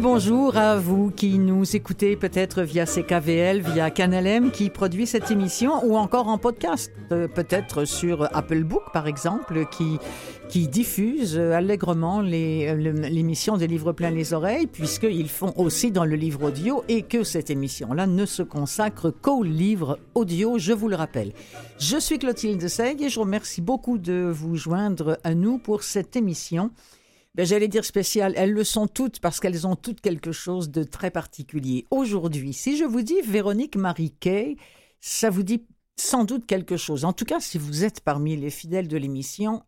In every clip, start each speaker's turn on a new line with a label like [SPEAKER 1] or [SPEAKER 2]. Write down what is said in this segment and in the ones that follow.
[SPEAKER 1] Bonjour à vous qui nous écoutez peut-être via CKVL, via Canalem qui produit cette émission ou encore en podcast, euh, peut-être sur Apple Book par exemple, qui, qui diffuse allègrement les- euh, l'émission des livres plein les oreilles puisqu'ils font aussi dans le livre audio et que cette émission-là ne se consacre qu'au livre audio, je vous le rappelle. Je suis Clotilde Seygue et je remercie beaucoup de vous joindre à nous pour cette émission. Ben, J'allais dire spéciales, elles le sont toutes parce qu'elles ont toutes quelque chose de très particulier. Aujourd'hui, si je vous dis Véronique Marie-Kay, ça vous dit sans doute quelque chose. En tout cas, si vous êtes parmi les fidèles de l'émission,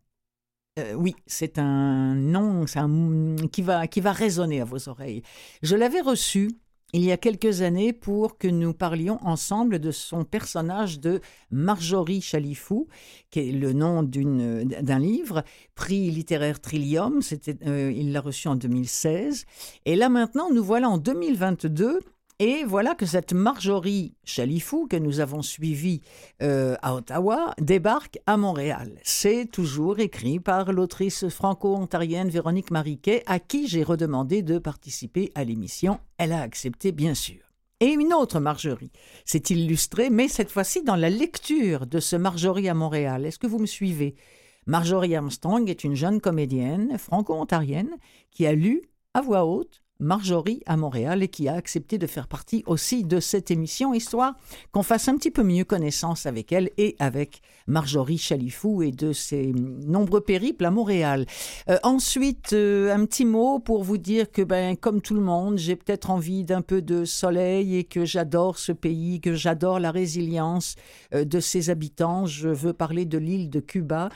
[SPEAKER 1] euh, oui, c'est un nom un- qui, va, qui va résonner à vos oreilles. Je l'avais reçu il y a quelques années pour que nous parlions ensemble de son personnage de Marjorie Chalifou, qui est le nom d'un livre, prix littéraire Trillium, euh, il l'a reçu en 2016. Et là maintenant, nous voilà en 2022. Et voilà que cette Marjorie Chalifou, que nous avons suivie euh, à Ottawa, débarque à Montréal. C'est toujours écrit par l'autrice franco-ontarienne Véronique Mariquet, à qui j'ai redemandé de participer à l'émission. Elle a accepté, bien sûr. Et une autre Marjorie s'est illustrée, mais cette fois-ci dans la lecture de ce Marjorie à Montréal. Est-ce que vous me suivez? Marjorie Armstrong est une jeune comédienne franco-ontarienne qui a lu à voix haute Marjorie à Montréal et qui a accepté de faire partie aussi de cette émission, histoire qu'on fasse un petit peu mieux connaissance avec elle et avec Marjorie Chalifou et de ses nombreux périples à Montréal. Euh, ensuite, euh, un petit mot pour vous dire que, ben, comme tout le monde, j'ai peut-être envie d'un peu de soleil et que j'adore ce pays, que j'adore la résilience euh, de ses habitants. Je veux parler de l'île de Cuba.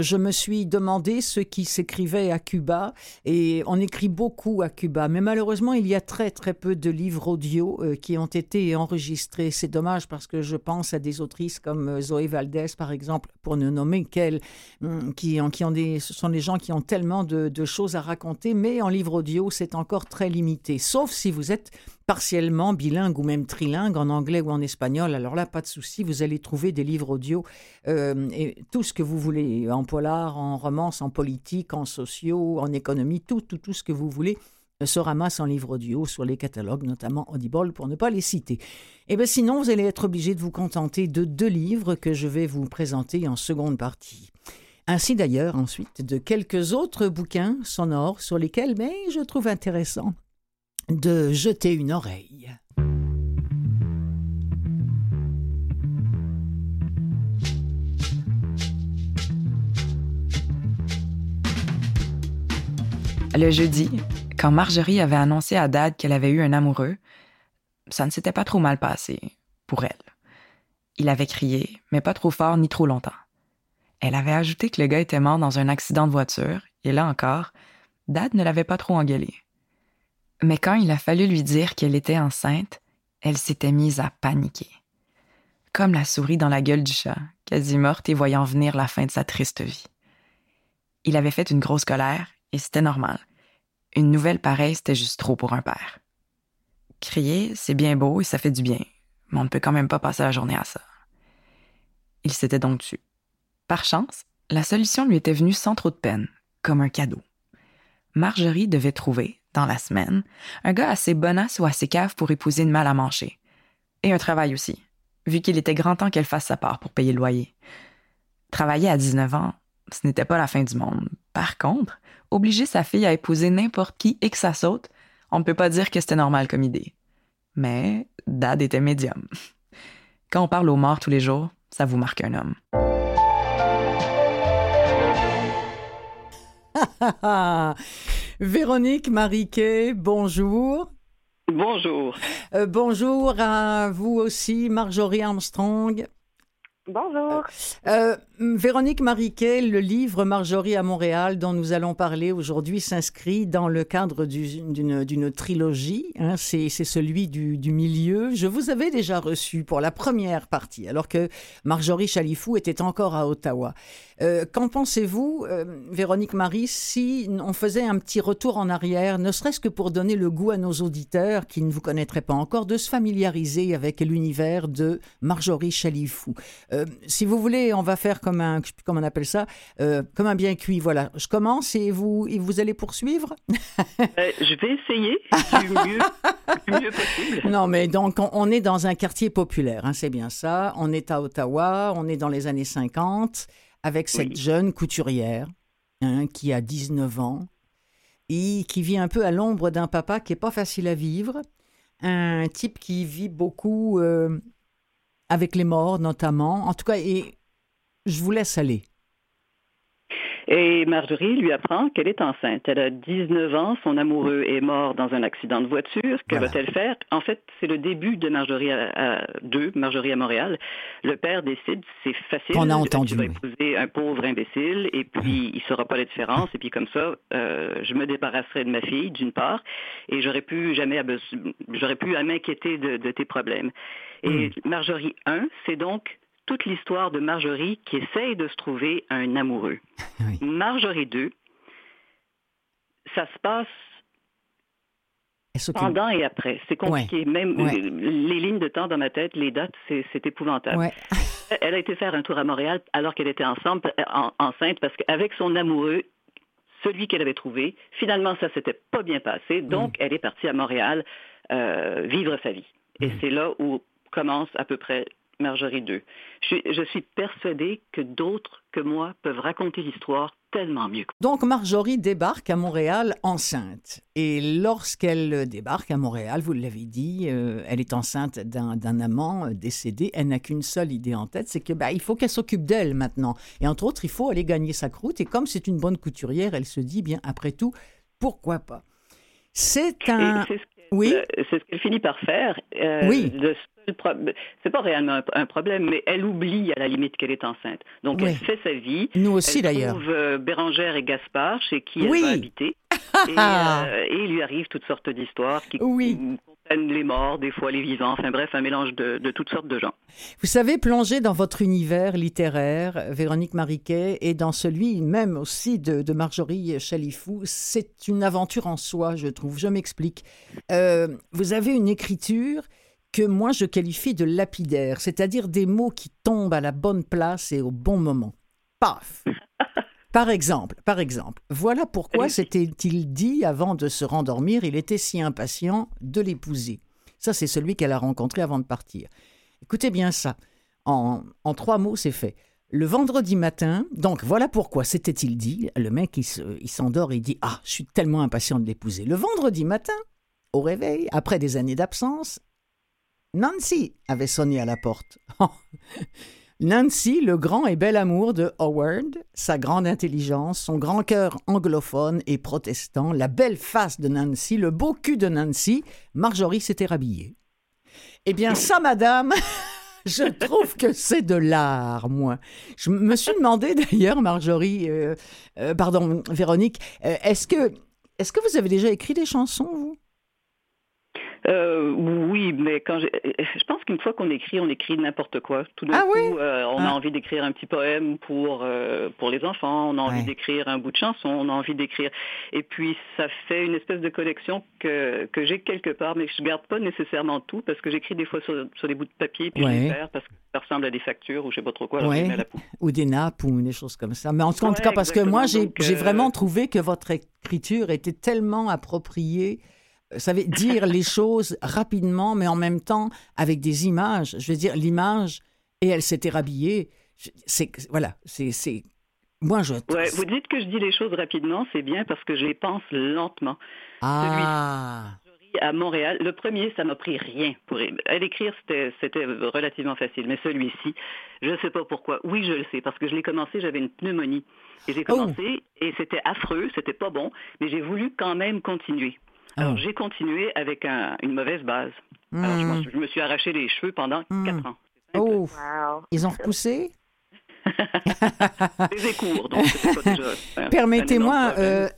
[SPEAKER 1] Je me suis demandé ce qui s'écrivait à Cuba et on écrit beaucoup à Cuba, mais malheureusement il y a très très peu de livres audio euh, qui ont été enregistrés. C'est dommage parce que je pense à des autrices comme euh, Zoé Valdez par exemple, pour ne nommer qu'elle, hum, qui qui ont des, ce sont des gens qui ont tellement de, de choses à raconter, mais en livre audio c'est encore très limité, sauf si vous êtes partiellement bilingue ou même trilingue en anglais ou en espagnol. Alors là, pas de souci, vous allez trouver des livres audio euh, et tout ce que vous voulez, en polar, en romance, en politique, en sociaux, en économie, tout, tout, tout ce que vous voulez euh, se ramasse en livre audio sur les catalogues, notamment Audible, pour ne pas les citer. Et bien sinon, vous allez être obligé de vous contenter de deux livres que je vais vous présenter en seconde partie. Ainsi d'ailleurs ensuite de quelques autres bouquins sonores sur lesquels mais je trouve intéressant de jeter une oreille.
[SPEAKER 2] Le jeudi, quand Marjorie avait annoncé à Dad qu'elle avait eu un amoureux, ça ne s'était pas trop mal passé pour elle. Il avait crié, mais pas trop fort ni trop longtemps. Elle avait ajouté que le gars était mort dans un accident de voiture, et là encore, Dad ne l'avait pas trop engueulé. Mais quand il a fallu lui dire qu'elle était enceinte, elle s'était mise à paniquer. Comme la souris dans la gueule du chat, quasi morte et voyant venir la fin de sa triste vie. Il avait fait une grosse colère, et c'était normal. Une nouvelle pareille, c'était juste trop pour un père. Crier, c'est bien beau et ça fait du bien, mais on ne peut quand même pas passer la journée à ça. Il s'était donc tu. Par chance, la solution lui était venue sans trop de peine, comme un cadeau. Marjorie devait trouver, dans la semaine, un gars assez bonasse ou assez cave pour épouser une mal à manger. Et un travail aussi, vu qu'il était grand temps qu'elle fasse sa part pour payer le loyer. Travailler à 19 ans, ce n'était pas la fin du monde. Par contre, obliger sa fille à épouser n'importe qui et que ça saute, on ne peut pas dire que c'était normal comme idée. Mais Dad était médium. Quand on parle aux morts tous les jours, ça vous marque un homme.
[SPEAKER 1] Véronique Mariquet, bonjour.
[SPEAKER 3] Bonjour.
[SPEAKER 1] Euh, bonjour à vous aussi, Marjorie Armstrong.
[SPEAKER 4] Bonjour.
[SPEAKER 1] Euh, Véronique Mariquet, le livre Marjorie à Montréal dont nous allons parler aujourd'hui s'inscrit dans le cadre d'une trilogie. Hein, c'est celui du, milieu. Je vous avais déjà reçu pour la première partie, alors que Marjorie Chalifou était encore à Ottawa. Euh, qu'en pensez-vous, euh, Véronique Marie, si on faisait un petit retour en arrière, ne serait-ce que pour donner le goût à nos auditeurs qui ne vous connaîtraient pas encore, de se familiariser avec l'univers de Marjorie Chalifou? Euh, Si vous voulez, on va faire comme un, comment on appelle ça, comme un bien cuit. Voilà, je commence et vous, et vous allez poursuivre?
[SPEAKER 3] Je vais essayer du mieux, mieux, possible.
[SPEAKER 1] Non, mais donc on, est dans un quartier populaire, hein, c'est bien ça. On est à Ottawa, on est dans les années 50 avec cette jeune couturière hein, qui a 19 ans et qui vit un peu à l'ombre d'un papa qui est pas facile à vivre, un type qui vit beaucoup euh, avec les morts notamment. En tout cas, et je vous laisse aller.
[SPEAKER 3] Et Marjorie lui apprend qu'elle est enceinte. Elle a 19 ans, son amoureux est mort dans un accident de voiture. Que va-t-elle faire? En fait, c'est le début de Marjorie à, 2, Marjorie à Montréal. Le père décide, c'est facile.
[SPEAKER 1] On a entendu.
[SPEAKER 3] Épouser un pauvre imbécile? Et puis il ne saura pas la différence. Et puis comme ça, euh, je me débarrasserai de ma fille, d'une part, et j'aurais pu jamais, j'aurais pu à m'inquiéter de, de, tes problèmes. Et hmm. Marjorie 1, c'est donc toute l'histoire de Marjorie qui essaye de se trouver un amoureux. Marjorie 2, ça se passe pendant et après. C'est compliqué. Même les lignes de temps dans ma tête, les dates, c'est épouvantable. Elle a été faire un tour à Montréal alors qu'elle était ensemble, enceinte parce qu'avec son amoureux, celui qu'elle avait trouvé, finalement, ça s'était pas bien passé. Donc, elle est partie à Montréal euh, vivre sa vie. Et c'est là où commence à peu près Marjorie 2. Je, suis persuadée que d'autres que moi peuvent raconter l'histoire tellement mieux.
[SPEAKER 1] Donc Marjorie débarque à Montréal enceinte. Et lorsqu'elle débarque à Montréal, vous l'avez dit, euh, elle est enceinte d'un amant euh, décédé. Elle n'a qu'une seule idée en tête, c'est que bah, il faut qu'elle s'occupe d'elle maintenant. Et entre autres, il faut aller gagner sa croûte. Et comme c'est une bonne couturière, elle se dit bien après tout, pourquoi pas? C'est un.
[SPEAKER 3] Oui. C'est ce qu'elle finit par faire.
[SPEAKER 1] Euh, oui
[SPEAKER 3] c'est pas réellement un, problème, mais elle oublie à la limite qu'elle est enceinte. Donc elle fait sa vie.
[SPEAKER 1] Nous aussi d'ailleurs.
[SPEAKER 3] Elle trouve euh, Bérangère et Gaspard chez qui elle va habiter. Euh, et, il lui arrive toutes sortes d'histoires qui oui. comprennent les morts, des fois les vivants, enfin bref, un mélange de, toutes sortes de gens.
[SPEAKER 1] Vous savez, plonger dans votre univers littéraire, Véronique Mariquet, et dans celui même aussi de, Marjorie Chalifou, c'est une aventure en soi, je trouve. Je m'explique. Euh, vous avez une écriture que moi je qualifie de lapidaire, c'est-à-dire des mots qui tombent à la bonne place et au bon moment. Paf Par exemple, par exemple, voilà pourquoi s'était-il dit avant de se rendormir, il était si impatient de l'épouser. Ça, c'est celui qu'elle a rencontré avant de partir. Écoutez bien ça. En, trois mots, c'est fait. Le vendredi matin, donc voilà pourquoi s'était-il dit. Le mec, il s'endort et il dit Ah, je suis tellement impatient de l'épouser. Le vendredi matin, au réveil, après des années d'absence, Nancy avait sonné à la porte. Nancy, le grand et bel amour de Howard, sa grande intelligence, son grand cœur anglophone et protestant, la belle face de Nancy, le beau cul de Nancy, Marjorie s'était rhabillée. Eh bien, ça, madame, je trouve que c'est de l'art, moi. Je me suis demandé d'ailleurs, Marjorie, euh, euh, pardon, Véronique, euh, est-ce que, est-ce que vous avez déjà écrit des chansons, vous?
[SPEAKER 3] Euh, oui, mais quand je, je pense qu'une fois qu'on écrit, on écrit n'importe quoi. Tout d'un ah coup, euh, on a ah. envie d'écrire un petit poème pour euh, pour les enfants, on a envie d'écrire un bout de chanson, on a envie d'écrire. Et puis ça fait une espèce de collection que que j'ai quelque part, mais je garde pas nécessairement tout parce que j'écris des fois sur, sur des bouts de papier puis je les perds parce que ça ressemble à des factures ou je sais pas trop quoi. La
[SPEAKER 1] ou des nappes ou des choses comme ça. Mais en tout cas, parce que moi j'ai vraiment trouvé que votre écriture était tellement appropriée savez, dire les choses rapidement, mais en même temps avec des images. Je veux dire, l'image, et elle s'était rhabillée. C'est, voilà, c'est, c'est, moi je.
[SPEAKER 3] Ouais, vous dites que je dis les choses rapidement, c'est bien parce que je les pense lentement.
[SPEAKER 1] Ah.
[SPEAKER 3] à Montréal, le premier, ça m'a pris rien pour l'écrire, c'était, c'était relativement facile, mais celui-ci, je ne sais pas pourquoi. Oui, je le sais, parce que je l'ai commencé, j'avais une pneumonie. Et j'ai oh. commencé, et c'était affreux, c'était pas bon, mais j'ai voulu quand même continuer. Alors, oh. j'ai continué avec une mauvaise base. Alors, hmm. je, me suis arraché les cheveux pendant hmm. quatre ans.
[SPEAKER 1] Oh, ils ont repoussé?
[SPEAKER 3] des écours, donc.
[SPEAKER 1] Permettez-moi, euh,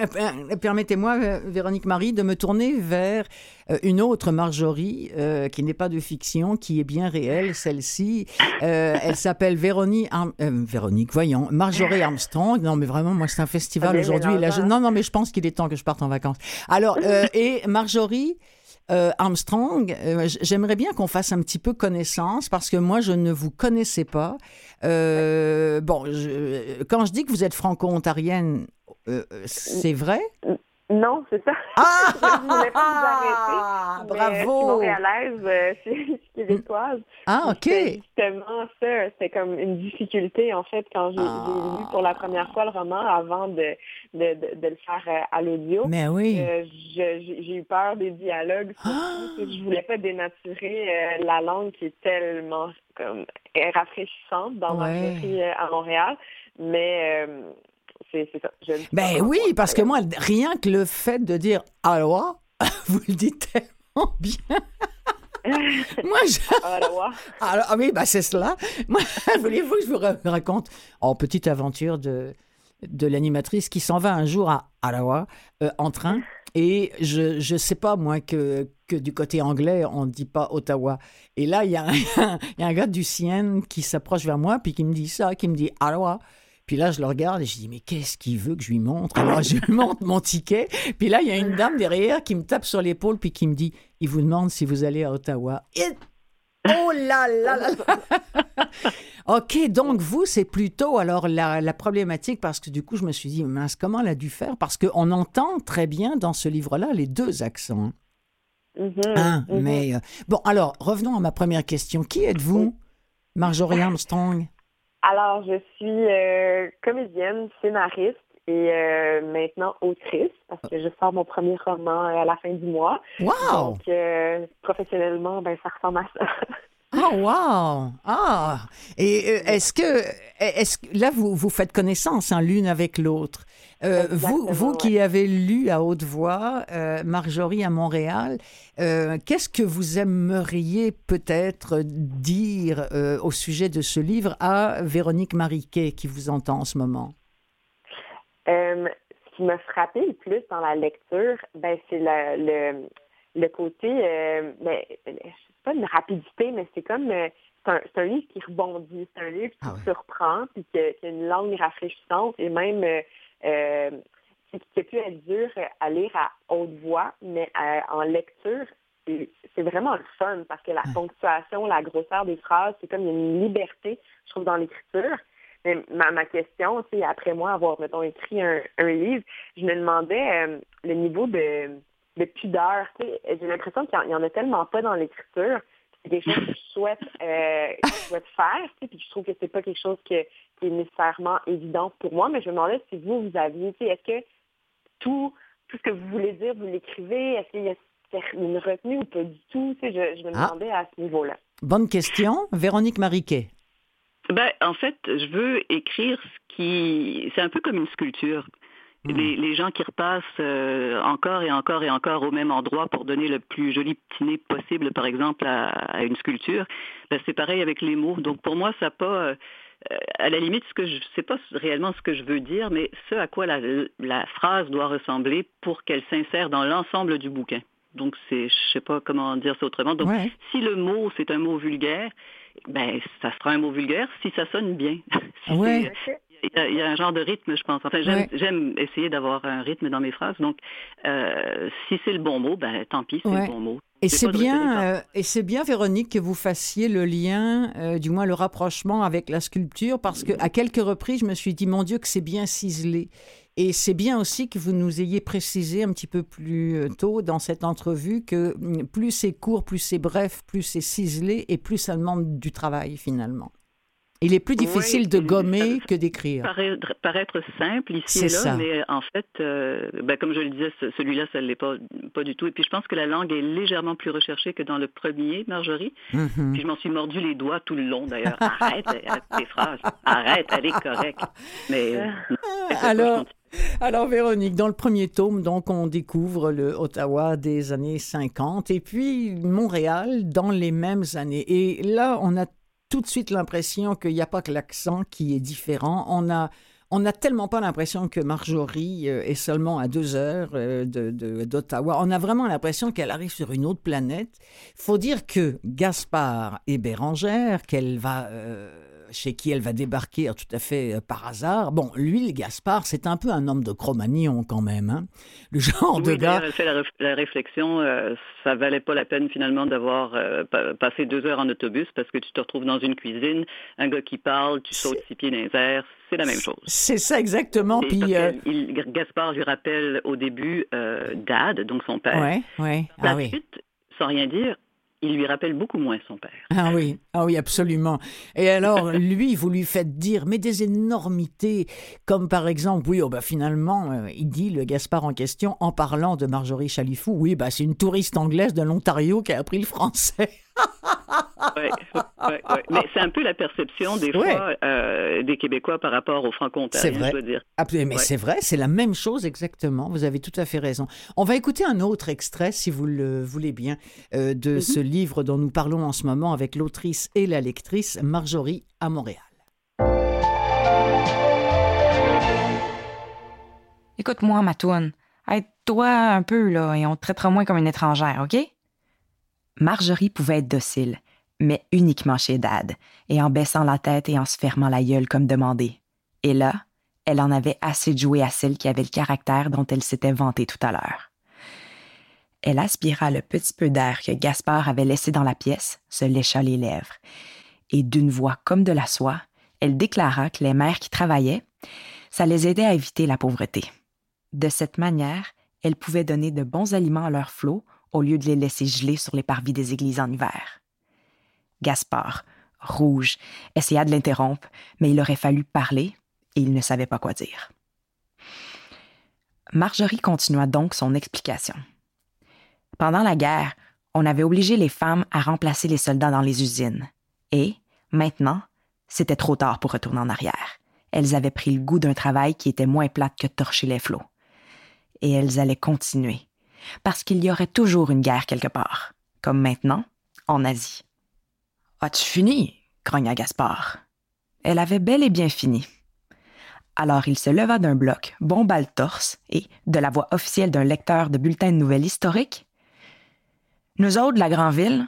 [SPEAKER 1] permettez-moi, euh, Véronique Marie, de me tourner vers euh, une autre Marjorie qui n'est pas de fiction, qui est bien réelle, celle-ci. elle s'appelle Véronique, Véronique, voyons, Marjorie Armstrong. Non, mais vraiment, moi, c'est un festival aujourd'hui. Non, non, mais je pense qu'il est temps que je parte en vacances. Alors, et Marjorie. Euh, Armstrong, euh, j'aimerais bien qu'on fasse un petit peu connaissance parce que moi, je ne vous connaissais pas. Euh, bon, quand je dis que vous êtes franco-ontarienne, c'est vrai?
[SPEAKER 4] Non, c'est ça. Ah! je voulais pas vous arrêter.
[SPEAKER 1] Bravo!
[SPEAKER 4] je suis montréalaise, euh, je suis québécooise.
[SPEAKER 1] Ah, OK.
[SPEAKER 4] Justement, ça, c'était comme une difficulté, en fait, quand j'ai ah. lu pour la première fois le roman avant de, de, de, le faire euh, à l'audio.
[SPEAKER 1] Mais oui.
[SPEAKER 4] Euh, j'ai eu peur des dialogues. Ah! Je voulais pas dénaturer la langue qui est tellement comme rafraîchissante dans ma vie à Montréal. Mais c'est ça.
[SPEAKER 1] ben oui, parce que moi, rien que le fait de dire Aloha, vous le dites tellement bien. moi, je... Alors, ah oui, ben c'est cela. Moi, voulez-vous que je vous raconte en petite aventure de, de l'animatrice qui s'en va un jour à Aloha euh, en train et je ne sais pas, moi, que, que du côté anglais, on ne dit pas Ottawa. Et là, il y, y, a un gars du Sienne qui s'approche vers moi, puis qui me dit ça, qui me dit Aloha. Puis là, je le regarde et je dis, mais qu'est-ce qu'il veut que je lui montre? Alors, je lui montre mon ticket. Puis là, il y a une dame derrière qui me tape sur l'épaule puis qui me dit, il vous demande si vous allez à Ottawa. Et... Oh là là là, là. OK, donc vous, c'est plutôt alors la, problématique parce que du coup, je me suis dit, mince, comment elle a dû faire? Parce qu'on entend très bien dans ce livre-là les deux accents. Mm-hmm, hein, mm-hmm. Mais euh, bon, alors, revenons à ma première question. Qui êtes-vous, Marjorie Armstrong?
[SPEAKER 4] Alors, je suis euh, comédienne, scénariste et euh, maintenant autrice parce que je sors mon premier roman euh, à la fin du mois.
[SPEAKER 1] Wow!
[SPEAKER 4] Donc, professionnellement, ben, ça ressemble à ça.
[SPEAKER 1] Ah, wow! Ah! Et est-ce que, est-ce là, vous, vous faites connaissance hein, l'une avec l'autre? Euh, vous, vous qui avez lu à haute voix euh, Marjorie à Montréal, euh, qu'est-ce que vous aimeriez peut-être dire au sujet de ce livre à Véronique Mariquet qui vous entend en ce moment?
[SPEAKER 4] ce qui m'a frappé le plus dans la lecture, ben, c'est le, le, côté, ben, c'est pas une rapidité, mais c'est comme c'est un, livre qui rebondit, c'est un livre qui ah surprend, puis qui, a une langue rafraîchissante et même euh, qui a pu être dur à lire à haute voix, mais euh, en lecture, c'est vraiment le fun parce que la ponctuation, la grosseur des phrases, c'est comme une liberté, je trouve, dans l'écriture. Mais ma, ma question, c'est après moi avoir, mettons, écrit un, livre, je me demandais euh, le niveau de, de pudeur. J'ai l'impression qu'il n'y en, a tellement pas dans l'écriture. C'est des choses que je souhaite, euh, souhaite faire, puis je trouve que c'est pas quelque chose que, qui est nécessairement évident pour moi, mais je me demandais si vous, vous aviez, est-ce que tout, tout ce que vous voulez dire, vous l'écrivez, est-ce qu'il y a une retenue ou pas du tout? je, je me ah. demandais à ce niveau-là.
[SPEAKER 1] Bonne question. Véronique Mariquet.
[SPEAKER 3] Ben, en fait, je veux écrire ce qui... C'est un peu comme une sculpture. Hmm. Les, gens qui repassent euh, encore et encore et encore au même endroit pour donner le plus joli petit nez possible, par exemple, à, une sculpture, ben, c'est pareil avec les mots. Donc pour moi, ça n'a pas... Euh, à la limite, ce que je sais pas réellement ce que je veux dire, mais ce à quoi la, phrase doit ressembler pour qu'elle s'insère dans l'ensemble du bouquin. Donc, c'est, je sais pas comment dire ça autrement. Donc, si le mot, c'est un mot vulgaire, ben, ça sera un mot vulgaire si ça sonne bien. il y, a, un genre de rythme, je pense. Enfin, j'aime essayer d'avoir un rythme dans mes phrases. Donc, euh, si c'est le bon mot, ben tant pis, c'est le bon mot.
[SPEAKER 1] Et c'est bien, euh, et c'est bien, Véronique, que vous fassiez le lien, euh, du moins le rapprochement avec la sculpture, parce que à quelques reprises, je me suis dit, mon Dieu, que c'est bien ciselé. Et c'est bien aussi que vous nous ayez précisé un petit peu plus tôt dans cette entrevue que mm, plus c'est court, plus c'est bref, plus c'est ciselé et plus ça demande du travail finalement. Il est plus difficile de gommer que d'écrire.
[SPEAKER 3] Paraître, paraître simple ici et là, mais en fait, euh, ben, comme je le disais, celui-là, ça ne l'est pas, pas du tout. Et puis je pense que la langue est légèrement plus recherchée que dans le premier, Marjorie. Mm-hmm. Puis je m'en suis mordu les doigts tout le long d'ailleurs. Arrête tes phrases. Arrête, elle est correcte. Mais euh,
[SPEAKER 1] alors. Alors Véronique, dans le premier tome, donc on découvre le Ottawa des années 50 et puis Montréal dans les mêmes années. Et là, on a tout de suite l'impression qu'il n'y a pas que l'accent qui est différent. On a on n'a tellement pas l'impression que Marjorie euh, est seulement à deux heures euh, d'Ottawa. On a vraiment l'impression qu'elle arrive sur une autre planète. faut dire que Gaspard et Bérangère, qu'elle va chez qui elle va débarquer tout à fait euh, par hasard. Bon, lui, le Gaspard, c'est un peu un homme de Cro-Magnon quand même. Hein. Le genre de gars.
[SPEAKER 3] Elle fait la, réflexion, euh, ça valait pas la peine finalement d'avoir euh, passé deux heures en autobus parce que tu te retrouves dans une cuisine, un gars qui parle, tu sautes six pieds dans les airs, c'est la même chose.
[SPEAKER 1] C'est ça exactement. Puis
[SPEAKER 3] Gaspard lui rappelle au début Dad, donc son père.
[SPEAKER 1] Ouais, ouais.
[SPEAKER 3] Ah, oui. sans rien dire, il lui rappelle beaucoup moins son père.
[SPEAKER 1] Ah oui, ah oui, absolument. Et alors, lui, vous lui faites dire, mais des énormités, comme par exemple, oui, oh bah finalement, euh, il dit, le Gaspard en question, en parlant de Marjorie Chalifou, oui, bah c'est une touriste anglaise de l'Ontario qui a appris le français.
[SPEAKER 3] ouais, ouais, Mais c'est un peu la perception des fois euh, des Québécois par rapport aux Franco-Ontariens, je veux dire.
[SPEAKER 1] mais c'est vrai, c'est la même chose exactement. Vous avez tout à fait raison. On va écouter un autre extrait, si vous le voulez bien, euh, de mhm. ce livre dont nous parlons en ce moment avec l'autrice et la lectrice Marjorie à Montréal.
[SPEAKER 2] Écoute-moi, Matoune. Aide-toi un peu, là, et on te traitera moins comme une étrangère, OK? Marjorie pouvait être docile, mais uniquement chez Dad, et en baissant la tête et en se fermant la gueule comme demandé. Et là, elle en avait assez de jouer à celle qui avait le caractère dont elle s'était vantée tout à l'heure. Elle aspira le petit peu d'air que Gaspard avait laissé dans la pièce, se lécha les lèvres, et d'une voix comme de la soie, elle déclara que les mères qui travaillaient, ça les aidait à éviter la pauvreté. De cette manière, elle pouvait donner de bons aliments à leurs flots au lieu de les laisser geler sur les parvis des églises en hiver. Gaspard, rouge, essaya de l'interrompre, mais il aurait fallu parler et il ne savait pas quoi dire. Marjorie continua donc son explication. Pendant la guerre, on avait obligé les femmes à remplacer les soldats dans les usines. Et, maintenant, c'était trop tard pour retourner en arrière. Elles avaient pris le goût d'un travail qui était moins plate que torcher les flots. Et elles allaient continuer, parce qu'il y aurait toujours une guerre quelque part, comme maintenant, en Asie. As-tu fini? grogna Gaspard. Elle avait bel et bien fini. Alors il se leva d'un bloc, bomba le torse, et, de la voix officielle d'un lecteur de bulletins de nouvelles historiques, Nous autres, la grande ville,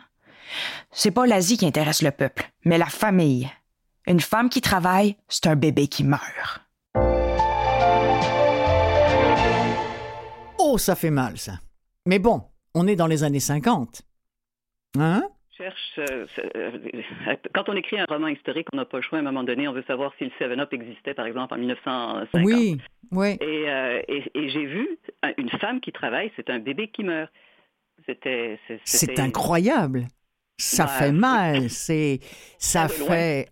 [SPEAKER 2] c'est pas l'Asie qui intéresse le peuple, mais la famille. Une femme qui travaille, c'est un bébé qui meurt.
[SPEAKER 1] Oh, ça fait mal, ça. Mais bon, on est dans les années 50. Hein?
[SPEAKER 3] Cherche, euh, euh, quand on écrit un roman historique, on n'a pas le choix à un moment donné. On veut savoir si le 7-Up existait, par exemple, en 1950.
[SPEAKER 1] Oui, oui.
[SPEAKER 3] Euh, et, et j'ai vu une femme qui travaille, c'est un bébé qui meurt. C'était.
[SPEAKER 1] C'est incroyable. Ça fait mal, c'est ça fait.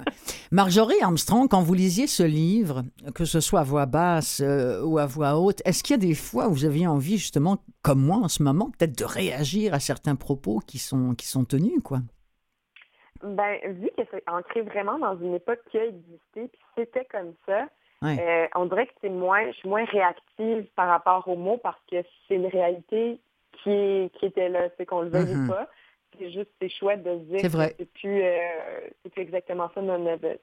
[SPEAKER 1] Marjorie Armstrong, quand vous lisiez ce livre, que ce soit à voix basse euh, ou à voix haute, est-ce qu'il y a des fois où vous aviez envie justement, comme moi en ce moment, peut-être de réagir à certains propos qui sont qui sont tenus, quoi?
[SPEAKER 4] Ben vu que c'est ancré vraiment dans une époque qui a existé, puis c'était comme ça. Euh, on dirait que c'est moins, je suis moins réactive par rapport aux mots parce que c'est une réalité qui, qui était là, c'est qu'on le veut mm-hmm. pas c'est juste, c'est chouette de se dire
[SPEAKER 1] que
[SPEAKER 4] c'est plus, euh, plus exactement ça dans notre,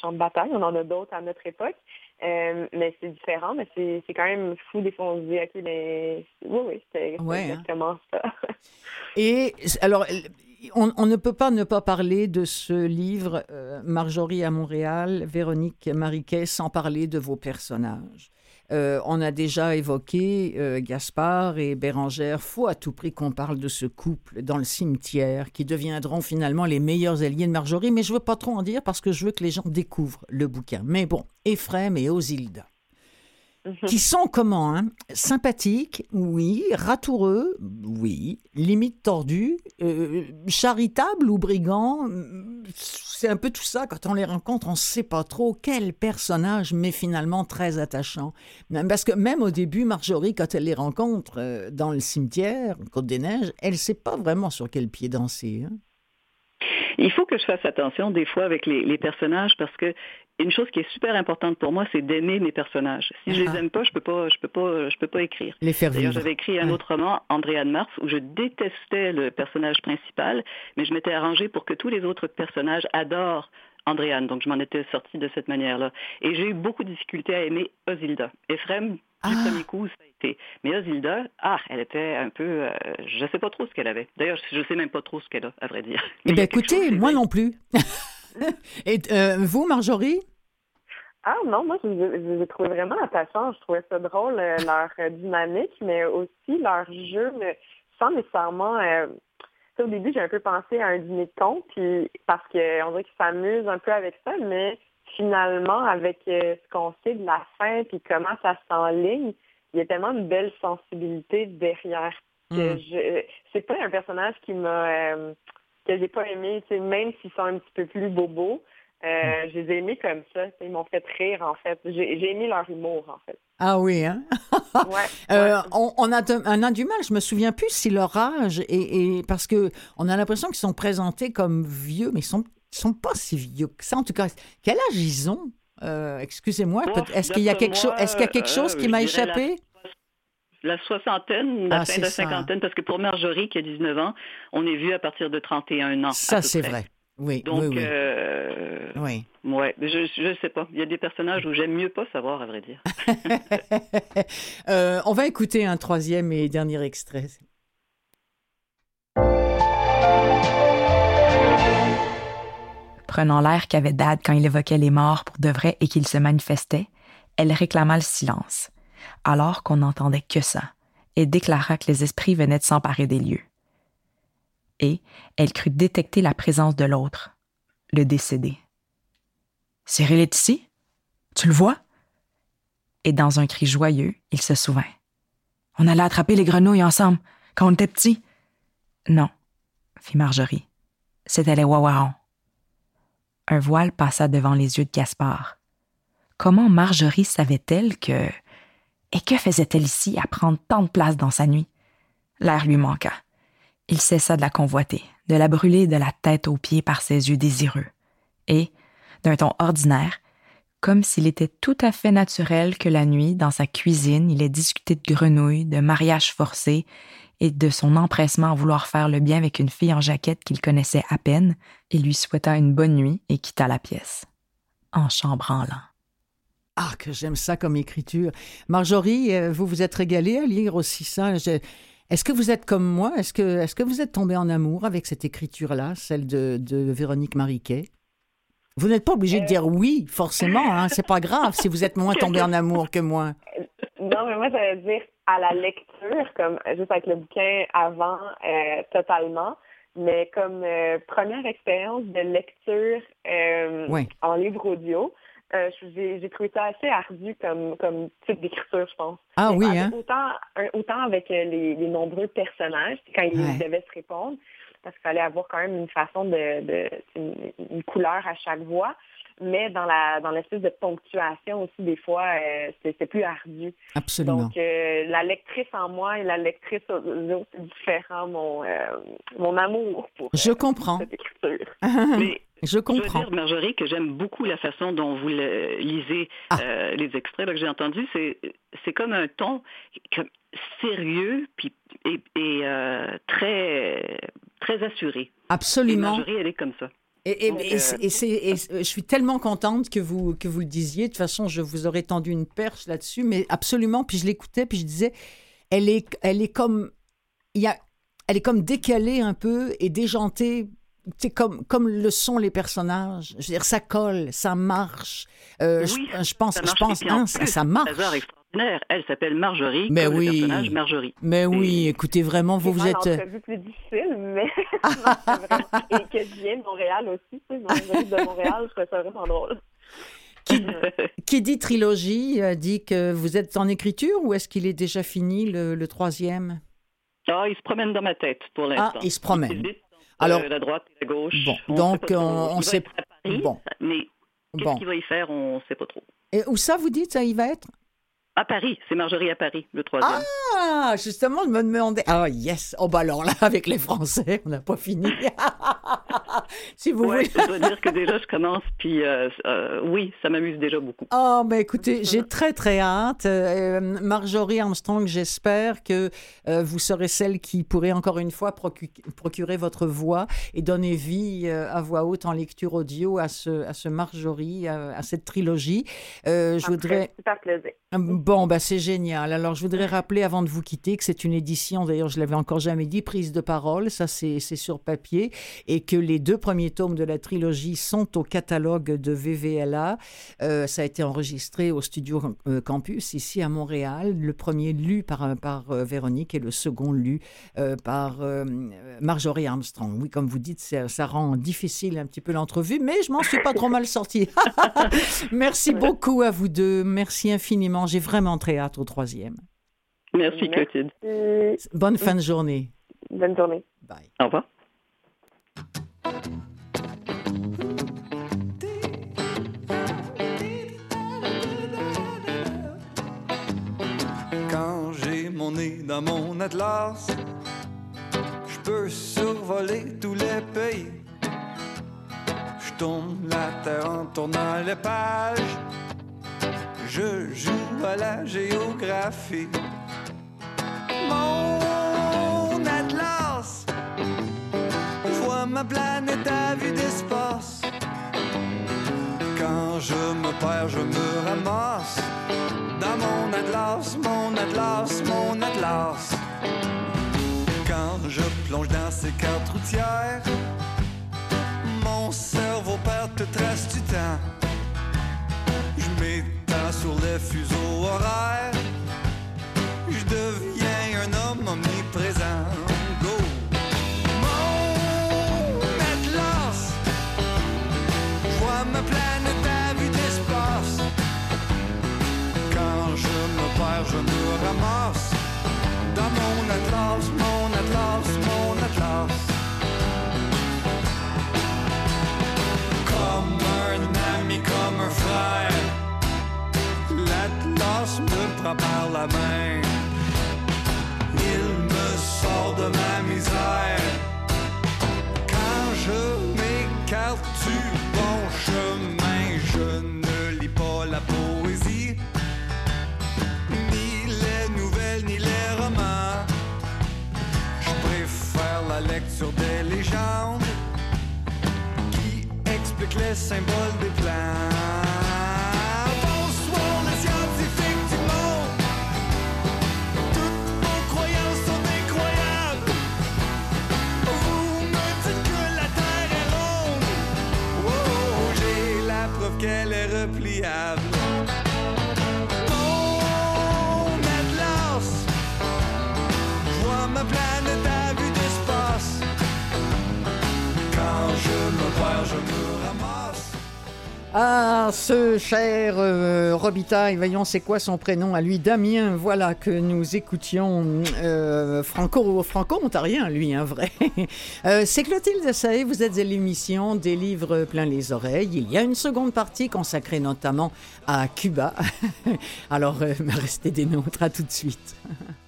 [SPEAKER 4] champ de bataille. On en a d'autres à notre époque. Euh, mais c'est différent, mais c'est, quand même fou des fois on se dit, OK, mais oui, oui, c'est hein. exactement ça.
[SPEAKER 1] Et alors, on, ne peut pas ne pas parler de ce livre, euh, Marjorie à Montréal, Véronique Mariquet, sans parler de vos personnages. Euh, on a déjà évoqué euh, Gaspard et Bérangère. Faut à tout prix qu'on parle de ce couple dans le cimetière qui deviendront finalement les meilleurs alliés de Marjorie. Mais je veux pas trop en dire parce que je veux que les gens découvrent le bouquin. Mais bon, Ephrem et Osilda qui sont comment hein? Sympathiques, oui. Ratoureux, oui. Limite tordus. Euh, charitables ou brigands. C'est un peu tout ça. Quand on les rencontre, on ne sait pas trop quel personnage, mais finalement très attachant. Parce que même au début, Marjorie, quand elle les rencontre euh, dans le cimetière, Côte des Neiges, elle ne sait pas vraiment sur quel pied danser. Hein?
[SPEAKER 3] Il faut que je fasse attention des fois avec les, personnages parce que une chose qui est super importante pour moi, c'est d'aimer mes personnages. Si je les ah. aime pas, je peux pas, je peux pas, je peux pas écrire.
[SPEAKER 1] Les faire
[SPEAKER 3] D'ailleurs, j'avais écrit un autre roman, Andréane Mars, où je détestais le personnage principal, mais je m'étais arrangé pour que tous les autres personnages adorent Andréane. Donc, je m'en étais sortie de cette manière-là. Et j'ai eu beaucoup de difficultés à aimer Osilda. Ephraim, du ah. premier coup, ça Mais Osilda, ah, elle était un peu. Euh, je ne sais pas trop ce qu'elle avait. D'ailleurs, je ne sais même pas trop ce qu'elle a, à vrai dire.
[SPEAKER 1] Eh bien, écoutez, moi non plus. Et euh, vous, Marjorie?
[SPEAKER 4] Ah non, moi, je les ai trouvés vraiment attachants. Je trouvais ça drôle, euh, leur dynamique, mais aussi leur jeu, mais sans nécessairement au début, j'ai un peu pensé à un dîner de con, puis parce qu'on dirait qu'ils s'amusent un peu avec ça, mais finalement, avec euh, ce qu'on sait de la fin, puis comment ça s'enligne, il y a tellement de belle sensibilité derrière que mm. je c'est pas un personnage qui m'a euh, que j'ai pas aimé, même s'ils sont un petit peu plus bobos. Euh, mm. je les ai aimés comme ça. Ils m'ont fait rire, en fait. J'ai aimé leur humour, en fait.
[SPEAKER 1] Ah oui, hein? Euh, on, a a du mal, je me souviens plus si leur âge est, parce que on a l'impression qu'ils sont présentés comme vieux, mais ils sont sont pas si vieux que ça. En tout cas, quel âge ils ont? Euh, Excusez-moi, est-ce qu'il y a quelque chose Est-ce qu'il y a quelque chose qui m'a échappé?
[SPEAKER 3] La soixantaine, la ah, fin de la cinquantaine, parce que pour Marjorie, qui a 19 ans, on est vu à partir de 31 ans.
[SPEAKER 1] Ça, c'est vrai. Oui,
[SPEAKER 3] Donc,
[SPEAKER 1] oui, oui.
[SPEAKER 3] Euh, oui. Ouais, je ne sais pas. Il y a des personnages où j'aime mieux pas savoir, à vrai dire.
[SPEAKER 1] Euh, on va écouter un troisième et dernier extrait.
[SPEAKER 2] Prenant l'air qu'avait Dad quand il évoquait les morts pour de vrai et qu'il se manifestait, elle réclama le silence, alors qu'on n'entendait que ça, et déclara que les esprits venaient de s'emparer des lieux et elle crut détecter la présence de l'autre, le décédé. Cyril est ici? Tu le vois? Et dans un cri joyeux, il se souvint. On allait attraper les grenouilles ensemble, quand on était petits. Non, fit Marjorie. C'était les Wawarons. Un voile passa devant les yeux de Gaspard. Comment Marjorie savait-elle que. Et que faisait-elle ici à prendre tant de place dans sa nuit? L'air lui manqua. Il cessa de la convoiter, de la brûler de la tête aux pieds par ses yeux désireux, et, d'un ton ordinaire, comme s'il était tout à fait naturel que la nuit, dans sa cuisine, il ait discuté de grenouilles, de mariage forcé et de son empressement à vouloir faire le bien avec une fille en jaquette qu'il connaissait à peine, il lui souhaita une bonne nuit et quitta la pièce, en chambranlant.
[SPEAKER 1] Ah, que j'aime ça comme écriture. Marjorie, euh, vous vous êtes régalée à lire aussi ça? Est-ce que vous êtes comme moi? Est-ce que, est que vous êtes tombé en amour avec cette écriture-là, celle de, de Véronique Mariquet? Vous n'êtes pas obligé de dire euh. oui, forcément. Hein? C'est pas grave si vous êtes moins tombé en amour que moi.
[SPEAKER 4] Non, mais moi, ça veut dire à la lecture, comme juste avec le bouquin avant, euh, totalement. Mais comme euh, première expérience de lecture en livre audio, euh, j'ai trouvé ça assez ardu comme, comme type d'écriture, je pense.
[SPEAKER 1] Ah oui, hein?
[SPEAKER 4] Autant, autant avec euh, les, les nombreux personnages, quand ils devaient se répondre, parce qu'il fallait avoir quand même une façon de, de une, couleur à chaque voix, mais dans la dans l'espèce de ponctuation aussi des fois euh, c'est plus ardu.
[SPEAKER 1] Absolument.
[SPEAKER 4] Donc euh, la lectrice en moi et la lectrice aux autres c'est différent mon mon amour pour
[SPEAKER 1] Je comprends.
[SPEAKER 4] cette écriture.
[SPEAKER 1] mais je comprends.
[SPEAKER 3] Je veux dire, Marjorie, que j'aime beaucoup la façon dont vous lisez ah. euh, les extraits que j'ai entendus. C'est, c'est comme un ton sérieux puis, et, euh, très, très assuré.
[SPEAKER 1] Absolument.
[SPEAKER 3] Marjorie, elle est comme ça.
[SPEAKER 1] Et, et, et, je suis tellement contente que vous, que vous le disiez. De toute façon, je vous aurais tendu une perche là-dessus, mais absolument. Puis je l'écoutais, puis je disais, elle est, elle est comme, il y a, elle est comme décalée un peu et déjantée c'est comme, comme le sont les personnages. Je veux dire, ça colle, ça marche. Euh, je, pense, je pense, hein, ça, ça, marche.
[SPEAKER 3] Extraordinaire. Elle s'appelle Marjorie. Mais oui. Le personnage Marjorie.
[SPEAKER 1] Mais oui, écoutez, vraiment, vous, vous êtes.
[SPEAKER 4] C'est euh, plus difficile, mais et que je viens de Montréal aussi, tu sais, de Montréal, je trouve ça vraiment drôle.
[SPEAKER 1] Qui, qui, dit trilogie euh, dit que vous êtes en écriture ou est-ce qu'il est déjà fini le, le troisième?
[SPEAKER 3] Ah, il se promène dans ma tête pour ah, l'instant.
[SPEAKER 1] Ah, il se promène.
[SPEAKER 3] Alors, la droite et la gauche.
[SPEAKER 1] Bon, donc on, sait.
[SPEAKER 3] bon. Mais qu'est-ce qu'il va y faire, on ne sait pas trop.
[SPEAKER 1] Et où ça, vous dites, ça y va être?
[SPEAKER 3] À Paris, c'est Marjorie à Paris, le troisième.
[SPEAKER 1] Ah, justement, je me demandais. Ah, yes. Oh, bah alors là, avec les Français, on n'a pas fini. si vous voulez.
[SPEAKER 3] Je dois dire que déjà, je commence, puis euh, euh, oui, ça m'amuse déjà beaucoup.
[SPEAKER 1] Oh, mais écoutez, j'ai très, très hâte. Euh, Marjorie Armstrong, j'espère que vous serez celle qui pourrait encore une fois procurer votre voix et donner vie à voix haute en lecture audio à ce, à ce Marjorie, à, cette trilogie. je voudrais.
[SPEAKER 4] Super plaisir.
[SPEAKER 1] Bon, bah, c'est génial. Alors, je voudrais rappeler avant de vous quitter que c'est une édition, d'ailleurs, je l'avais encore jamais dit, prise de parole, ça c'est sur papier, et que les deux premiers tomes de la trilogie sont au catalogue de VVLA. Euh, ça a été enregistré au studio euh, Campus, ici à Montréal. Le premier lu par, par euh, Véronique et le second lu par Marjorie Armstrong. Oui, comme vous dites, ça, ça rend difficile un petit peu l'entrevue, mais je m'en suis pas trop mal sortie. Merci beaucoup à vous deux. Merci infiniment j'ai vraiment très hâte au troisième.
[SPEAKER 3] Merci, Clotilde.
[SPEAKER 1] Bonne fin de journée.
[SPEAKER 4] Bonne journée.
[SPEAKER 1] Bye.
[SPEAKER 3] Au revoir.
[SPEAKER 5] Quand j'ai mon nez dans mon atlas, je peux survoler tous les pays. Je tourne la terre en tournant les pages je joue à la géographie. Mon atlas, je vois ma planète à vue d'espace. Quand je me perds, je me ramasse dans mon atlas, mon atlas, mon atlas. Quand je plonge dans ces cartes routières, mon cerveau perd toute trace du temps. Sur les fuseaux horaires. Je deviens un homme omniprésent. La main. Il me sort de ma misère. Quand je m'écarte du bon chemin, je ne lis pas la poésie, ni les nouvelles, ni les romans. Je préfère la lecture des légendes qui expliquent les symboles des plans. Est
[SPEAKER 1] Ah, ce cher euh, Robitaille, voyons c'est quoi son prénom à lui, Damien, voilà que nous écoutions euh, franco, franco-ontarien lui, un vrai. euh, c'est Clotilde Saé, vous êtes à l'émission des livres plein les oreilles. Il y a une seconde partie consacrée notamment à Cuba. Alors, euh, restez des nôtres, à tout de suite.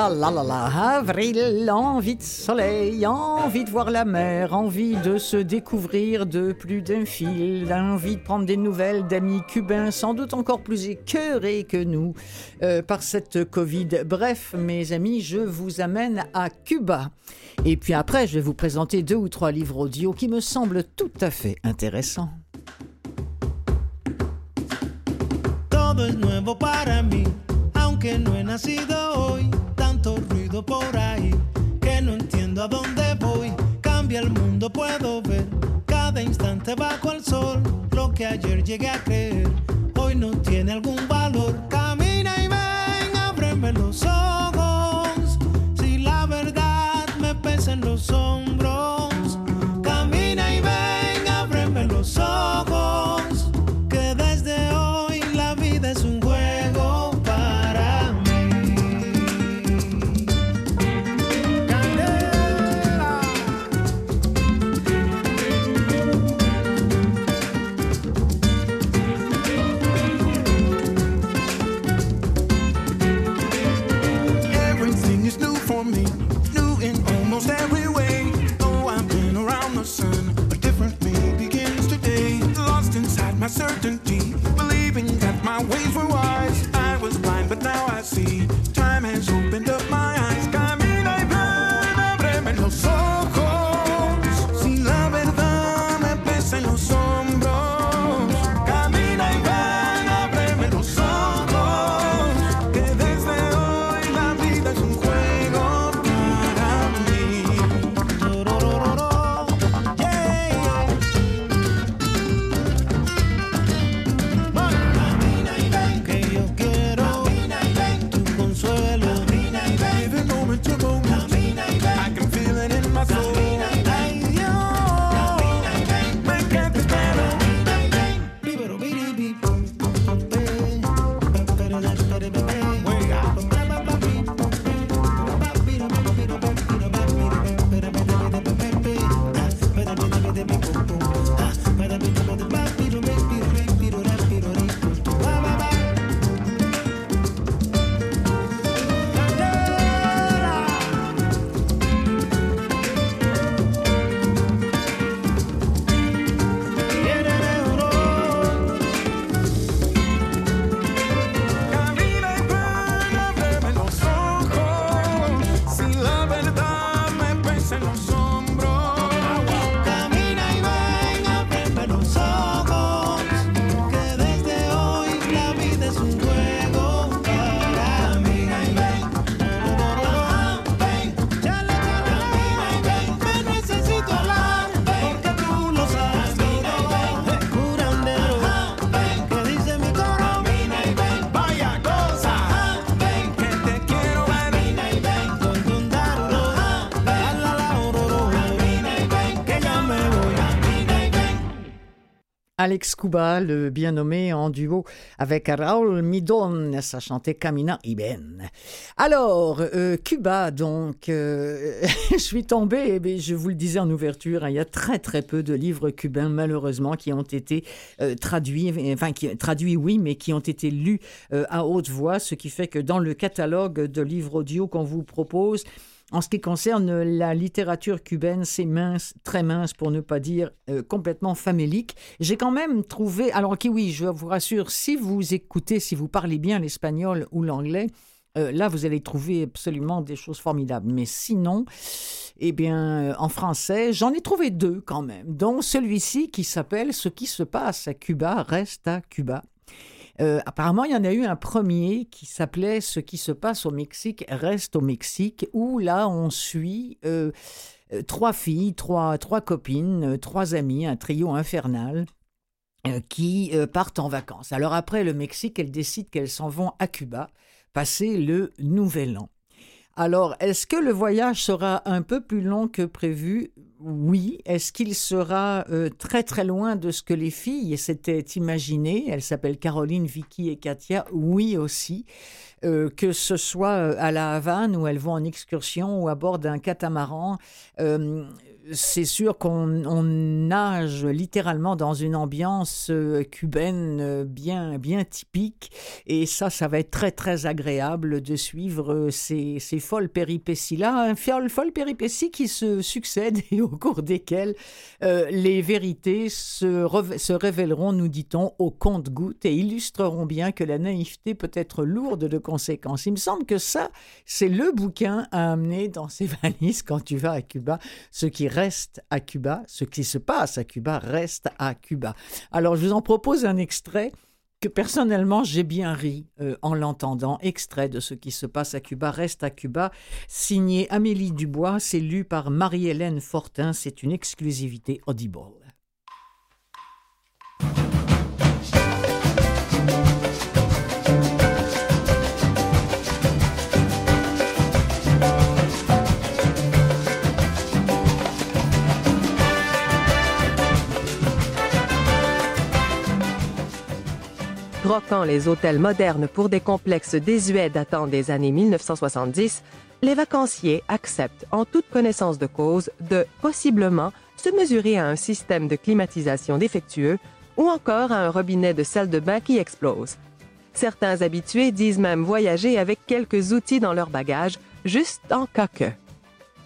[SPEAKER 1] Là là là là, avril, envie de soleil, envie de voir la mer, envie de se découvrir de plus d'un fil, envie de prendre des nouvelles d'amis cubains sans doute encore plus écœurés que nous euh, par cette Covid. Bref, mes amis, je vous amène à Cuba. Et puis après, je vais vous présenter deux ou trois livres audio qui me semblent tout à fait intéressants.
[SPEAKER 6] que no he nacido hoy. Tanto ruido por ahí que no entiendo a dónde voy. Cambia el mundo, puedo ver cada instante bajo el sol. Lo que ayer llegué a creer, hoy no tiene algún valor.
[SPEAKER 1] Alex Cuba, le bien nommé en duo avec Raúl Midon, ça chantait Camina Iben. Alors, euh, Cuba, donc, euh, je suis tombée, eh bien, je vous le disais en ouverture, hein, il y a très très peu de livres cubains, malheureusement, qui ont été euh, traduits, enfin, qui, traduits oui, mais qui ont été lus à haute voix, ce qui fait que dans le catalogue de livres audio qu'on vous propose, en ce qui concerne la littérature cubaine, c'est mince, très mince, pour ne pas dire euh, complètement famélique. J'ai quand même trouvé, alors qui oui, je vous rassure, si vous écoutez, si vous parlez bien l'espagnol ou l'anglais, euh, là, vous allez trouver absolument des choses formidables. Mais sinon, eh bien, euh, en français, j'en ai trouvé deux quand même, dont celui-ci qui s'appelle Ce qui se passe à Cuba reste à Cuba. Euh, apparemment, il y en a eu un premier qui s'appelait Ce qui se passe au Mexique reste au Mexique, où là, on suit euh, euh, trois filles, trois, trois copines, trois amies, un trio infernal qui partent en vacances. Alors après le Mexique, elles décident qu'elles s'en vont à Cuba passer le Nouvel An. Alors, est-ce que le voyage sera un peu plus long que prévu? Oui. Est-ce qu'il sera euh, très très loin de ce que les filles s'étaient imaginées? Elles s'appellent Caroline, Vicky et Katia. Oui aussi. Euh, que ce soit euh, à la Havane où elles vont en excursion ou à bord d'un catamaran, c'est sûr qu'on on nage littéralement dans une ambiance euh, cubaine euh, bien, bien typique. Et ça, ça va être très, très agréable de suivre euh, ces, ces folles péripéties-là. Un folle, folle péripéties qui se succèdent et au cours desquelles les vérités se, se révéleront, nous dit-on, au compte-gouttes et illustreront bien que la naïveté peut être lourde de conséquences. Il me semble que ça, c'est le bouquin à amener dans ses valises quand tu vas à Cuba. Ce qui reste à Cuba, ce qui se passe à Cuba reste à Cuba. Alors, je vous en propose un extrait que personnellement j'ai bien ri euh, en l'entendant, extrait de ce qui se passe à Cuba reste à Cuba, signé Amélie Dubois, c'est lu par Marie-Hélène Fortin, c'est une exclusivité Audible.
[SPEAKER 7] Troquant les hôtels modernes pour des complexes désuets datant des années 1970, les vacanciers acceptent en toute connaissance de cause de possiblement se mesurer à un système de climatisation défectueux ou encore à un robinet de salle de bain qui explose. Certains habitués disent même voyager avec quelques outils dans leur bagage, juste en cas que.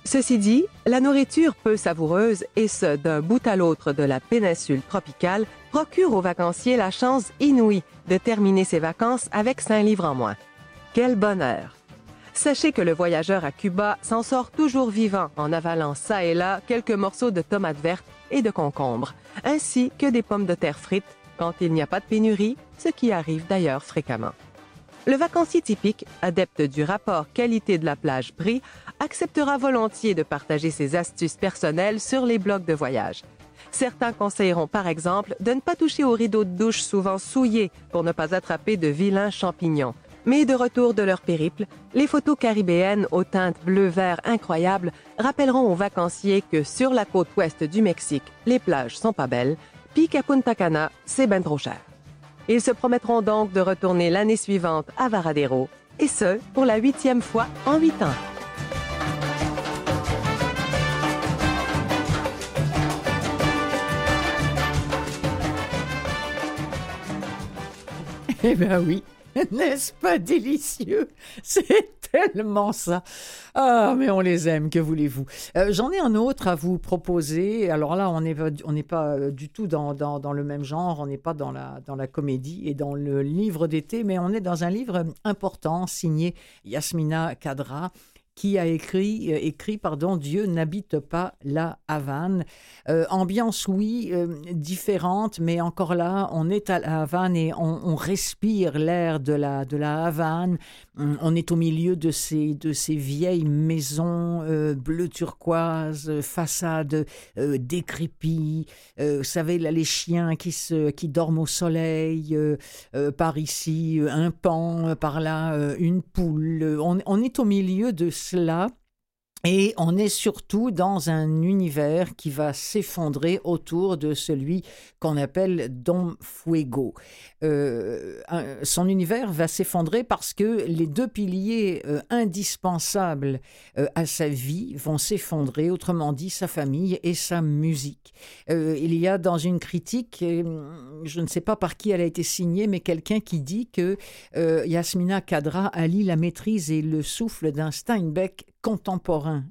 [SPEAKER 7] Ceci dit, la nourriture peu savoureuse, et ce d'un bout à l'autre de la péninsule tropicale, procure aux vacanciers la chance inouïe de terminer ses vacances avec 5 livres en moins. Quel bonheur! Sachez que le voyageur à Cuba s'en sort toujours vivant en avalant ça et là quelques morceaux de tomates vertes et de concombres, ainsi que des pommes de terre frites quand il n'y a pas de pénurie, ce qui arrive d'ailleurs fréquemment. Le vacancier typique, adepte du rapport qualité de la plage-prix, acceptera volontiers de partager ses astuces personnelles sur les blogs de voyage. Certains conseilleront par exemple de ne pas toucher aux rideaux de douche souvent souillés pour ne pas attraper de vilains champignons. Mais de retour de leur périple, les photos caribéennes aux teintes bleu-vert incroyables rappelleront aux vacanciers que sur la côte ouest du Mexique, les plages sont pas belles, puis qu'à Punta Cana, c'est ben trop cher. Ils se promettront donc de retourner l'année suivante à Varadero, et ce, pour la huitième fois en huit ans.
[SPEAKER 1] Eh bien oui, N'est-ce pas délicieux? C'est tellement ça. Ah, mais on les aime, que voulez-vous? Euh, J'en ai un autre à vous proposer. Alors là, on n'est pas euh, du tout dans, dans, le même genre, on n'est pas dans la, dans la comédie et dans le livre d'été, mais on est dans un livre important signé Yasmina Kadra qui a écrit, euh, écrit pardon, Dieu n'habite pas la Havane. Euh, ambiance, oui, euh, différente, mais encore là, on est à la Havane et on, respire l'air de la, de la Havane. On est au milieu de ces, de ces vieilles maisons bleu turquoise, façades décrépies. vous savez, les chiens qui, se, qui dorment au soleil. par ici, un pan, par là, une poule. On, on est au milieu de cela et on est surtout dans un univers qui va s'effondrer autour de celui qu'on appelle Don Fuego. Euh, son univers va s'effondrer parce que les deux piliers euh, indispensables euh, à sa vie vont s'effondrer, autrement dit sa famille et sa musique. il y a dans une critique, je ne sais pas par qui elle a été signée, mais quelqu'un qui dit que Yasmina Kadra allie la maîtrise et le souffle d'un Steinbeck contemporain.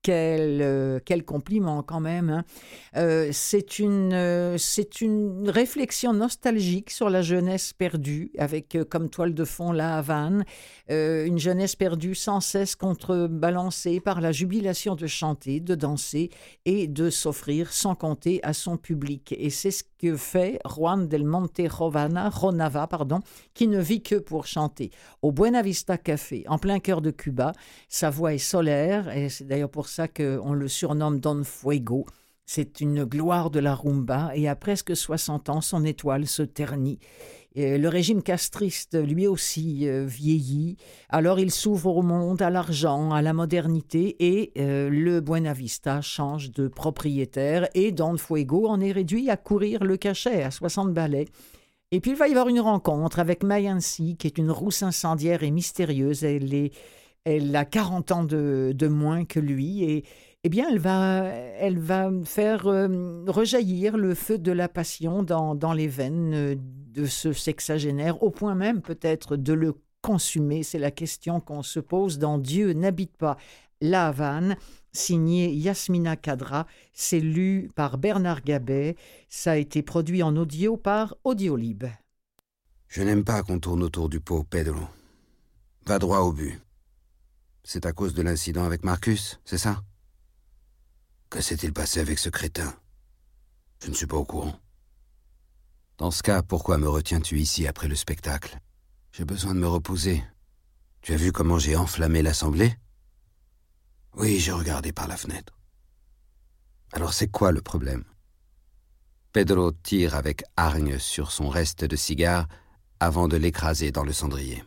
[SPEAKER 1] Quel, euh, quel, compliment quand même. Hein. Euh, c'est une, euh, c'est une réflexion nostalgique sur la jeunesse perdue, avec comme toile de fond la Havane, une jeunesse perdue sans cesse contrebalancée par la jubilation de chanter, de danser et de s'offrir sans compter à son public. Et c'est ce que fait Juan del Monte Rovana, Ronava, pardon, qui ne vit que pour chanter. Au Buena Vista Café, en plein cœur de Cuba, sa voix est solaire, et c'est d'ailleurs pour ça qu'on le surnomme Don Fuego. C'est une gloire de la rumba, et à presque 60 ans, son étoile se ternit. Le régime castriste, lui aussi, euh, vieillit. Alors il s'ouvre au monde, à l'argent, à la modernité, et euh, le Buena Vista change de propriétaire, et Don Fuego en est réduit à courir le cachet à 60 balais. Et puis il va y avoir une rencontre avec Mayansi, qui est une rousse incendiaire et mystérieuse. Elle est elle a 40 ans de, moins que lui et eh bien, elle va, faire euh, rejaillir le feu de la passion dans, dans les veines euh, de ce sexagénaire, au point même peut-être de le consumer. C'est la question qu'on se pose dans Dieu n'habite pas la Havane, signé Yasmina Kadra. C'est lu par Bernard Gabet. Ça a été produit en audio par Audiolib.
[SPEAKER 8] Je n'aime pas qu'on tourne autour du pot, Pedro. Va droit au but. C'est à cause de l'incident avec Marcus, c'est ça? Que s'est-il passé avec ce crétin? Je ne suis pas au courant. Dans ce cas, pourquoi me retiens-tu ici après le spectacle? J'ai besoin de me reposer. Tu as vu comment j'ai enflammé l'assemblée? Oui, j'ai regardé par la fenêtre. Alors c'est quoi le problème? Pedro tire avec hargne sur son reste de cigare avant de l'écraser dans le cendrier.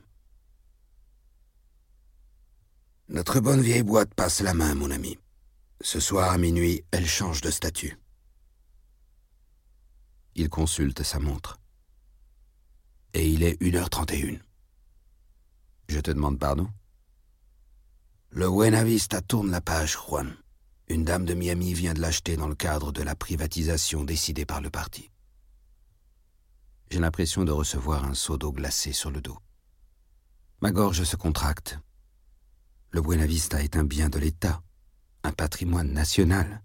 [SPEAKER 8] Notre bonne vieille boîte passe la main, mon ami. Ce soir à minuit, elle change de statut. Il consulte sa montre. Et il est 1h31. Je te demande pardon? Le Buena Vista tourne la page, Juan. Une dame de Miami vient de l'acheter dans le cadre de la privatisation décidée par le parti. J'ai l'impression de recevoir un seau d'eau glacée sur le dos. Ma gorge se contracte le Buena Vista est un bien de l'État, un patrimoine national.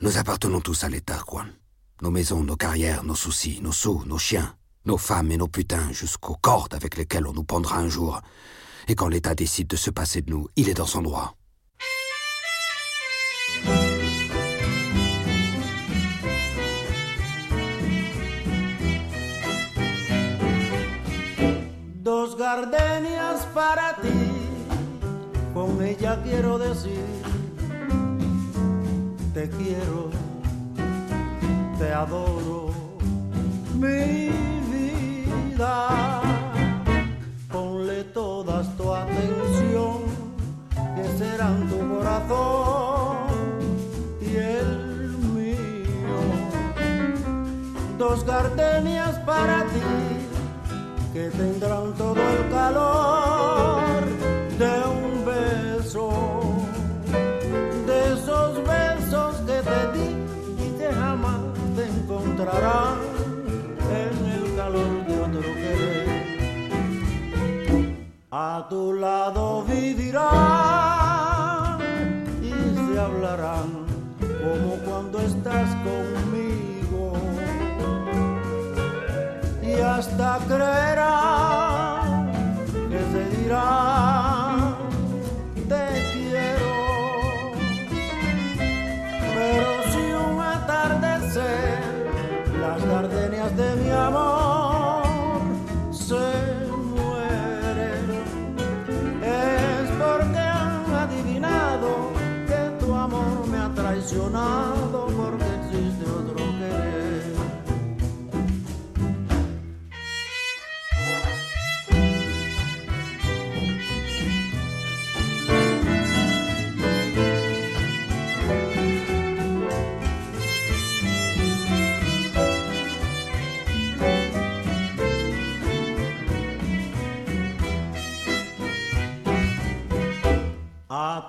[SPEAKER 8] Nous appartenons tous à l'État, Juan. Nos maisons, nos carrières, nos soucis, nos sous, nos chiens, nos femmes et nos putains, jusqu'aux cordes avec lesquelles on nous pendra un jour. Et quand l'État décide de se passer de nous, il est dans son droit.
[SPEAKER 6] Dos gardenias para ti, con quiero decir, te quiero, te adoro, mi vida. Ponle todas tu atención, que serán tu corazón y el mío. Dos gardenias para ti que tendrán todo el calor A tu lado vivirán y se hablarán como cuando estás conmigo. Y hasta creerán que se dirá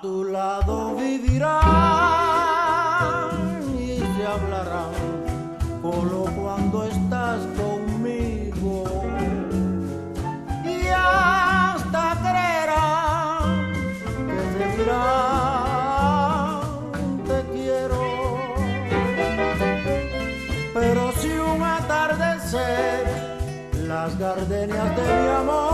[SPEAKER 6] tu lado vivirán y se hablarán solo cuando estás conmigo. Y hasta creerán que se dirán te quiero. Pero si un atardecer las gardenias de mi amor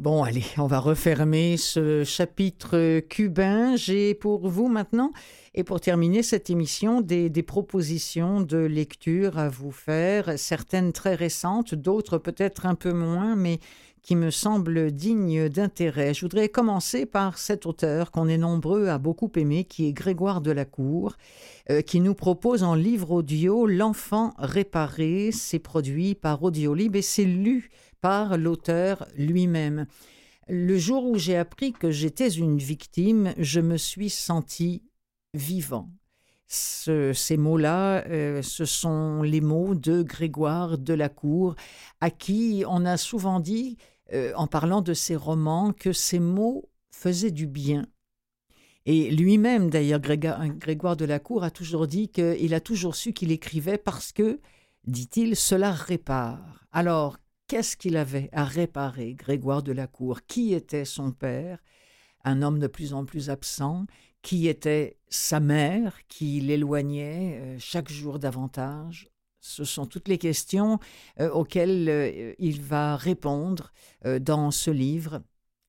[SPEAKER 1] Bon, allez, on va refermer ce chapitre cubain. J'ai pour vous maintenant, et pour terminer cette émission, des, propositions de lecture à vous faire, certaines très récentes, d'autres peut-être un peu moins, mais qui me semblent dignes d'intérêt. Je voudrais commencer par cet auteur qu'on est nombreux à beaucoup aimer, qui est Grégoire Delacour, euh, qui nous propose en livre audio L'enfant réparé. C'est produit par Audiolib et c'est lu par l'auteur lui-même. Le jour où j'ai appris que j'étais une victime, je me suis senti vivant. Ce, ces mots-là, euh, ce sont les mots de Grégoire Delacour, à qui on a souvent dit, euh, en parlant de ses romans, que ces mots faisaient du bien. Et lui-même, d'ailleurs, Grégoire Delacour a toujours dit qu'il a toujours su qu'il écrivait parce que, dit-il, cela répare. Alors, qu'est-ce qu'il avait à réparer, Grégoire Delacour Qui était son père? Un homme de plus en plus absent qui était sa mère, qui l'éloignait euh, chaque jour davantage? Ce sont toutes les questions euh, auxquelles euh, il va répondre dans ce livre.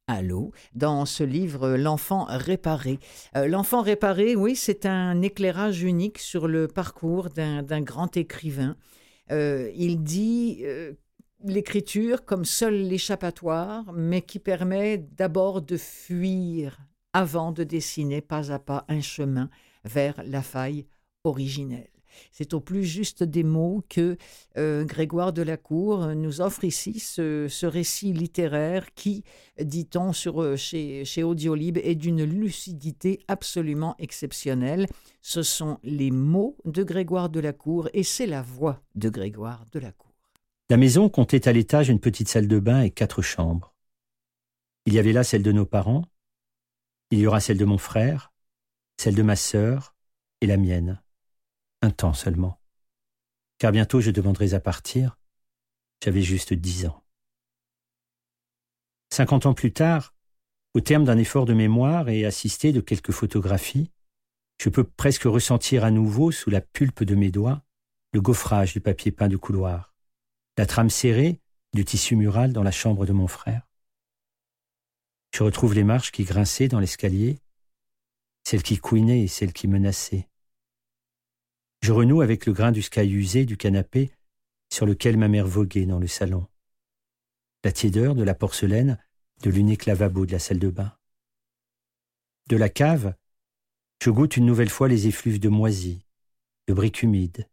[SPEAKER 1] Allô, dans ce livre L'enfant réparé. L'enfant réparé, oui, c'est un éclairage unique sur le parcours d'un grand écrivain. Il dit l'écriture comme seul l'échappatoire, mais qui permet d'abord de fuir avant de dessiner pas à pas un chemin vers la faille originelle. C'est au plus juste des mots que euh, Grégoire de la Cour nous offre ici ce, récit littéraire qui, dit-on sur, chez, chez Audiolib, est d'une lucidité absolument exceptionnelle. Ce sont les mots de Grégoire de la Cour et c'est la voix de Grégoire de la Cour.
[SPEAKER 9] La maison comptait à l'étage une petite salle de bain et quatre chambres. Il y avait là celle de nos parents, il y aura celle de mon frère, celle de ma sœur et la mienne. Un temps seulement. Car bientôt je demanderai à partir. J'avais juste dix ans. Cinquante ans plus tard, au terme d'un effort de mémoire et assisté de quelques photographies, je peux presque ressentir à nouveau sous la pulpe de mes doigts le gaufrage du papier peint du couloir, la trame serrée du tissu mural dans la chambre de mon frère. Je retrouve les marches qui grinçaient dans l'escalier, celles qui couinaient et celles qui menaçaient. Je renoue avec le grain du sky usé du canapé sur lequel ma mère voguait dans le salon. La tiédeur de la porcelaine de l'unique lavabo de la salle de bain. De la cave, je goûte une nouvelle fois les effluves de moisie, de briques humides.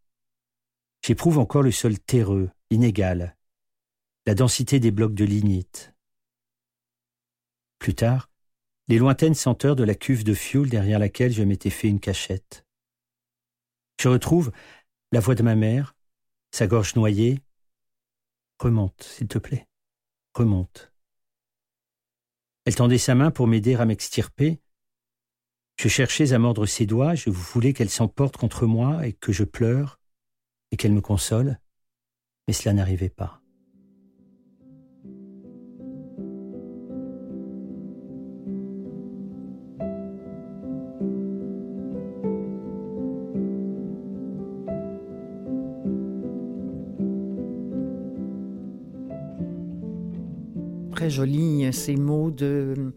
[SPEAKER 9] J'éprouve encore le sol terreux, inégal, la densité des blocs de lignite, plus tard, les lointaines senteurs de la cuve de fioul derrière laquelle je m'étais fait une cachette. Je retrouve la voix de ma mère, sa gorge noyée. Remonte, s'il te plaît. Remonte. Elle tendait sa main pour m'aider à m'extirper. Je cherchais à mordre ses doigts, je voulais qu'elle s'emporte contre moi et que je pleure et qu'elle me console, mais cela n'arrivait pas.
[SPEAKER 1] très jolis ces mots de euh,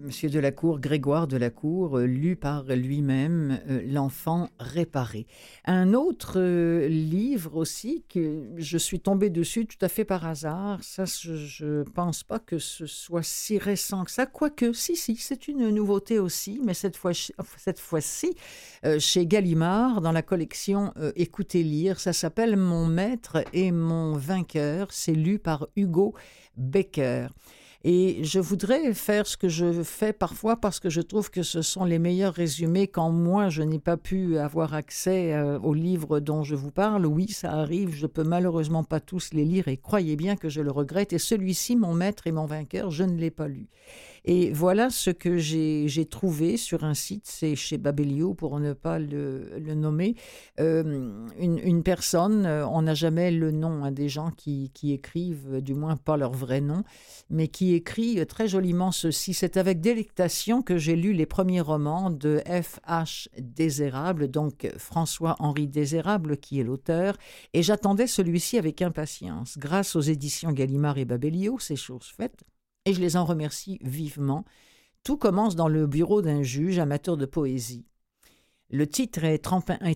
[SPEAKER 1] Monsieur Delacour, Grégoire Delacour, euh, lu par lui-même, euh, L'enfant réparé. Un autre livre aussi que je suis tombée dessus tout à fait par hasard, ça je ne pense pas que ce soit si récent que ça, quoique si, si, c'est une nouveauté aussi, mais cette fois-ci chez Gallimard, dans la collection Écoutez lire, ça s'appelle Mon maître et mon vainqueur, c'est lu par Hugo Becker. Et je voudrais faire ce que je fais parfois parce que je trouve que ce sont les meilleurs résumés quand moi je n'ai pas pu avoir accès euh, aux livres dont je vous parle. Oui, ça arrive, je peux malheureusement pas tous les lire et croyez bien que je le regrette. Et celui-ci, mon maître et mon vainqueur, je ne l'ai pas lu. Et voilà ce que j'ai trouvé sur un site, c'est chez Babelio pour ne pas le, nommer. Euh, une, personne, euh, on n'a jamais le nom hein, des gens qui, écrivent, du moins pas leur vrai nom, mais qui écrit très joliment ceci. C'est avec délectation que j'ai lu les premiers romans de F.H. Désérable, donc François-Henri Désérable qui est l'auteur, et j'attendais celui-ci avec impatience. Grâce aux éditions Gallimard et Babelio, c'est chose faite et je les en remercie vivement. Tout commence dans le bureau d'un juge amateur de poésie. Le titre est,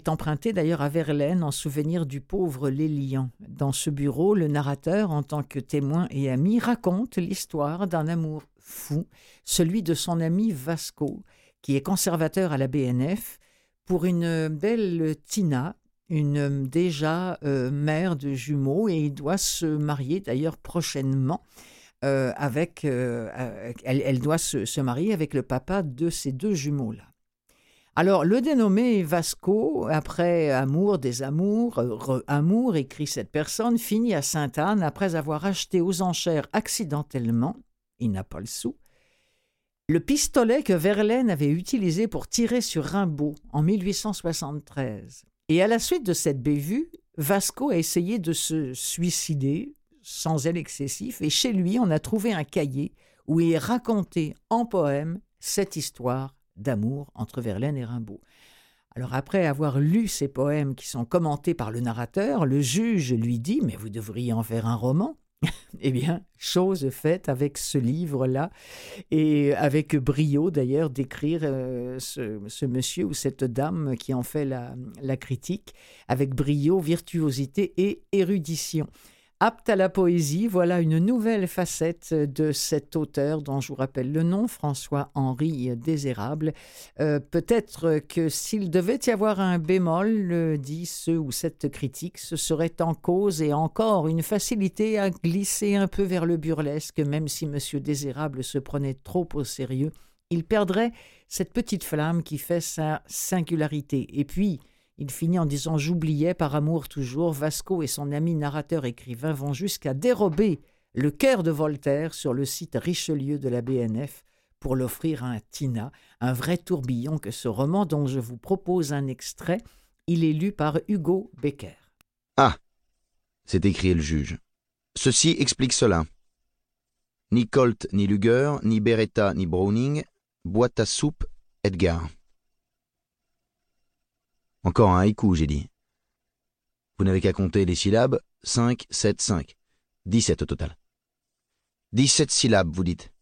[SPEAKER 1] emprunté d'ailleurs à Verlaine en souvenir du pauvre Lélian. Dans ce bureau, le narrateur, en tant que témoin et ami, raconte l'histoire d'un amour fou, celui de son ami Vasco, qui est conservateur à la BNF, pour une belle Tina, une déjà euh, mère de jumeaux, et il doit se marier d'ailleurs prochainement. Euh, avec, euh, elle, doit se, marier avec le papa de ces deux jumeaux-là. Alors, le dénommé Vasco, après Amour des amours, Amour, écrit cette personne, finit à Sainte-Anne après avoir acheté aux enchères accidentellement, il n'a pas le sou, le pistolet que Verlaine avait utilisé pour tirer sur Rimbaud en 1873. Et à la suite de cette bévue, Vasco a essayé de se suicider sans zèle excessif, et chez lui, on a trouvé un cahier où il est raconté en poème cette histoire d'amour entre Verlaine et Rimbaud. Alors après avoir lu ces poèmes qui sont commentés par le narrateur, le juge lui dit Mais vous devriez en faire un roman. eh bien, chose faite avec ce livre-là, et avec brio d'ailleurs d'écrire euh, ce, monsieur ou cette dame qui en fait la critique, avec brio, virtuosité et érudition. Apte à la poésie. Voilà une nouvelle facette de cet auteur dont je vous rappelle le nom, François-Henri Désérable. Euh, peut-être que s'il devait y avoir un bémol, dit ce ou cette critique, ce serait en cause et encore une facilité à glisser un peu vers le burlesque, même si M. Désérable se prenait trop au sérieux. Il perdrait cette petite flamme qui fait sa singularité. Et puis, il finit en disant J'oubliais par amour toujours. Vasco et son ami narrateur écrivain vont jusqu'à dérober le cœur de Voltaire sur le site Richelieu de la BNF pour l'offrir à un Tina, un vrai tourbillon que ce roman dont je vous propose un extrait. Il est lu par Hugo Becker.
[SPEAKER 10] Ah s'est écrié le juge. Ceci explique cela. Ni Colt, ni Luger, ni Beretta, ni Browning, boîte à soupe, Edgar. Encore un haïku, j'ai dit. Vous n'avez qu'à compter les syllabes. 5, 7, 5. 17 au total. 17 syllabes, vous dites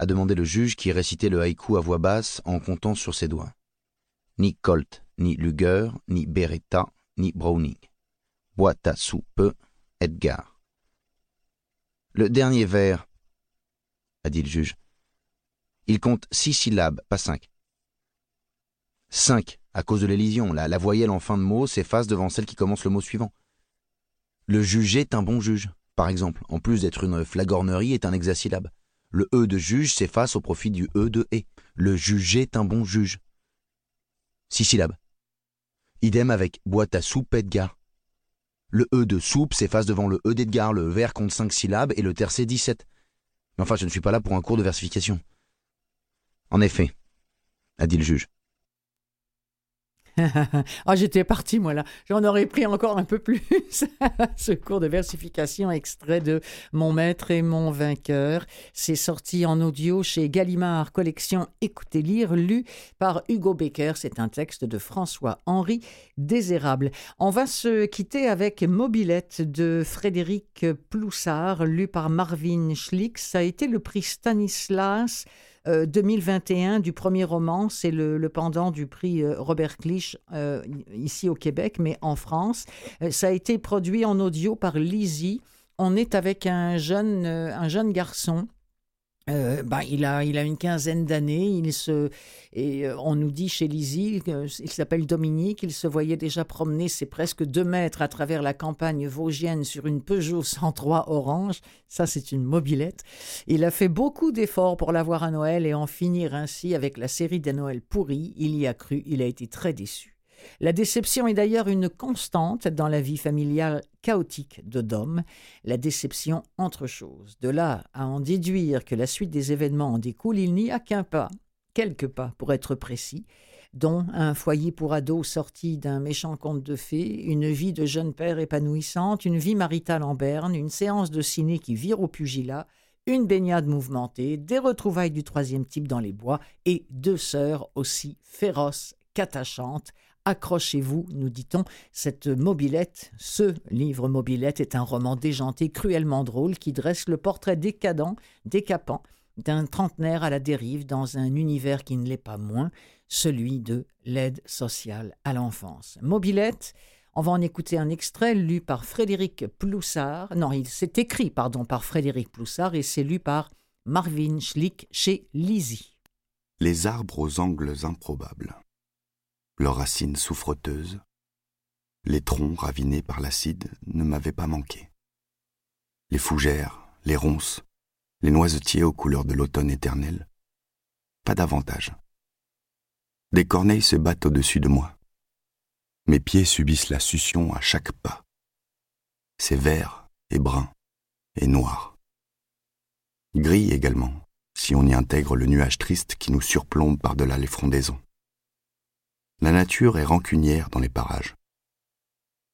[SPEAKER 10] a demandé le juge qui récitait le haïku à voix basse en comptant sur ses doigts. Ni Colt, ni Luger, ni Beretta, ni Browning. Boîte à soupe, Edgar. Le dernier vers, a dit le juge. Il compte six syllabes, pas cinq. Cinq, à cause de l'élision. La, voyelle en fin de mot s'efface devant celle qui commence le mot suivant. Le juge est un bon juge, par exemple, en plus d'être une flagornerie, est un hexasyllabe. Le E de juge s'efface au profit du E de et. Le juge est un bon juge. Six syllabes. Idem avec boîte à soupe Edgar. Le E de soupe s'efface devant le E d'Edgar, le vers compte cinq syllabes et le tercé 17. Mais enfin, je ne suis pas là pour un cours de versification. En effet, a dit le juge.
[SPEAKER 1] ah, j'étais parti, moi, là. J'en aurais pris encore un peu plus. Ce cours de versification extrait de Mon maître et mon vainqueur. C'est sorti en audio chez Gallimard, collection Écoutez lire, lu par Hugo Becker. C'est un texte de François-Henri Désérable. On va se quitter avec Mobilette de Frédéric Ploussard, lu par Marvin Schlick. Ça a été le prix Stanislas 2021 euh, du premier roman, c'est le, pendant du prix euh, Robert Clich euh, ici au Québec, mais en France. ça a été produit en audio par Lizzie. On est avec un jeune, un jeune garçon euh, bah, il, a, il a une quinzaine d'années. Il se, et euh, on nous dit chez Lizzie, il s'appelle Dominique, il se voyait déjà promener ses presque deux mètres à travers la campagne vosgienne sur une Peugeot 103 orange. Ça, c'est une mobilette. Il a fait beaucoup d'efforts pour l'avoir à Noël et en finir ainsi avec la série des Noëls pourris. Il y a cru, il a été très déçu. La déception est d'ailleurs une constante dans la vie familiale chaotique de Dom, la déception entre choses. De là à en déduire que la suite des événements en découle, il n'y a qu'un pas, quelques pas pour être précis, dont un foyer pour ados sorti d'un méchant conte de fées, une vie de jeune père épanouissante, une vie maritale en berne, une séance de ciné qui vire au pugilat, une baignade mouvementée, des retrouvailles du troisième type dans les bois et deux sœurs aussi féroces qu'attachantes, Accrochez-vous, nous dit-on, cette mobilette, ce livre mobilette est un roman déjanté, cruellement drôle, qui dresse le portrait décadent, décapant, d'un trentenaire à la dérive dans un univers qui ne l'est pas moins, celui de l'aide sociale à l'enfance. Mobilette, on va en écouter un extrait lu par Frédéric Ploussard. Non, il s'est écrit, pardon, par Frédéric Ploussard et c'est lu par Marvin Schlick chez Lizzie.
[SPEAKER 11] Les arbres aux angles improbables leurs racines souffreteuses, les troncs ravinés par l'acide ne m'avaient pas manqué. Les fougères, les ronces, les noisetiers aux couleurs de l'automne éternel, pas davantage. Des corneilles se battent au-dessus de moi. Mes pieds subissent la succion à chaque pas. C'est vert et brun et noir. Gris également, si on y intègre le nuage triste qui nous surplombe par-delà les frondaisons la nature est rancunière dans les parages.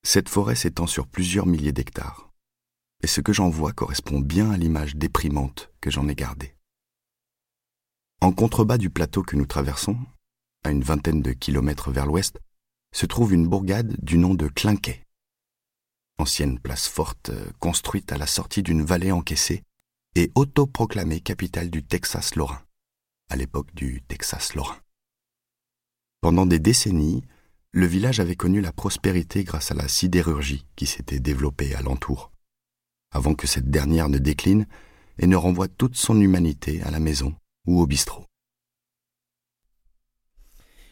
[SPEAKER 11] Cette forêt s'étend sur plusieurs milliers d'hectares, et ce que j'en vois correspond bien à l'image déprimante que j'en ai gardée. En contrebas du plateau que nous traversons, à une vingtaine de kilomètres vers l'ouest, se trouve une bourgade du nom de Clinquet, ancienne place forte construite à la sortie d'une vallée encaissée et autoproclamée capitale du Texas lorrain, à l'époque du Texas lorrain. Pendant des décennies, le village avait connu la prospérité grâce à la sidérurgie qui s'était développée alentour. avant que cette dernière ne décline et ne renvoie toute son humanité à la maison ou au bistrot.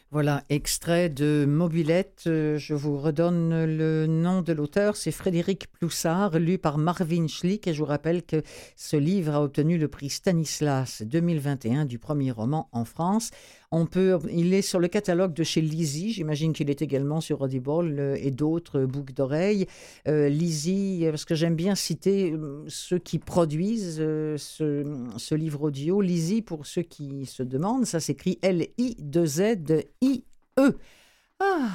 [SPEAKER 1] Voilà, extrait de Mobilette. Euh, je vous redonne le nom de l'auteur. C'est Frédéric Ploussard, lu par Marvin Schlick. Et je vous rappelle que ce livre a obtenu le prix Stanislas 2021 du premier roman en France. On peut, il est sur le catalogue de chez Lizzie. J'imagine qu'il est également sur Audible euh, et d'autres boucles d'oreilles. Euh, Lizzie, parce que j'aime bien citer euh, ceux qui produisent ce, livre audio. Lizzie, pour ceux qui se demandent, ça s'écrit L-I-2-Z-I-E. Ah!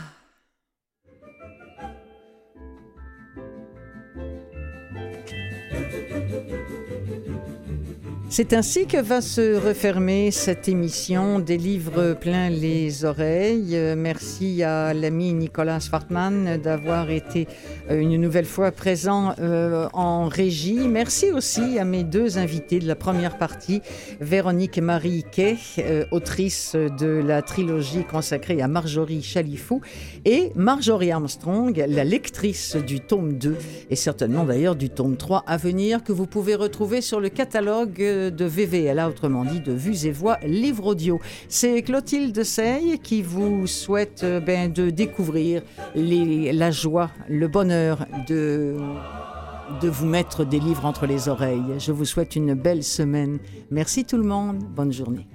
[SPEAKER 1] C'est ainsi que va se refermer cette émission des livres plein les oreilles. Euh, merci à l'ami Nicolas Fartman d'avoir été euh, une nouvelle fois présent euh, en régie. Merci aussi à mes deux invités de la première partie, Véronique Marie Kay, autrice de la trilogie consacrée à Marjorie Chalifou, et Marjorie Armstrong, la lectrice du tome 2 et certainement d'ailleurs du tome 3 à venir que vous pouvez retrouver sur le catalogue de VVLA, autrement dit de Vues et Voix, livre audio. C'est Clotilde Sey qui vous souhaite euh, ben, de découvrir la joie, le bonheur de de vous mettre des livres entre les oreilles. Je vous souhaite une belle semaine. Merci tout le monde. Bonne journée.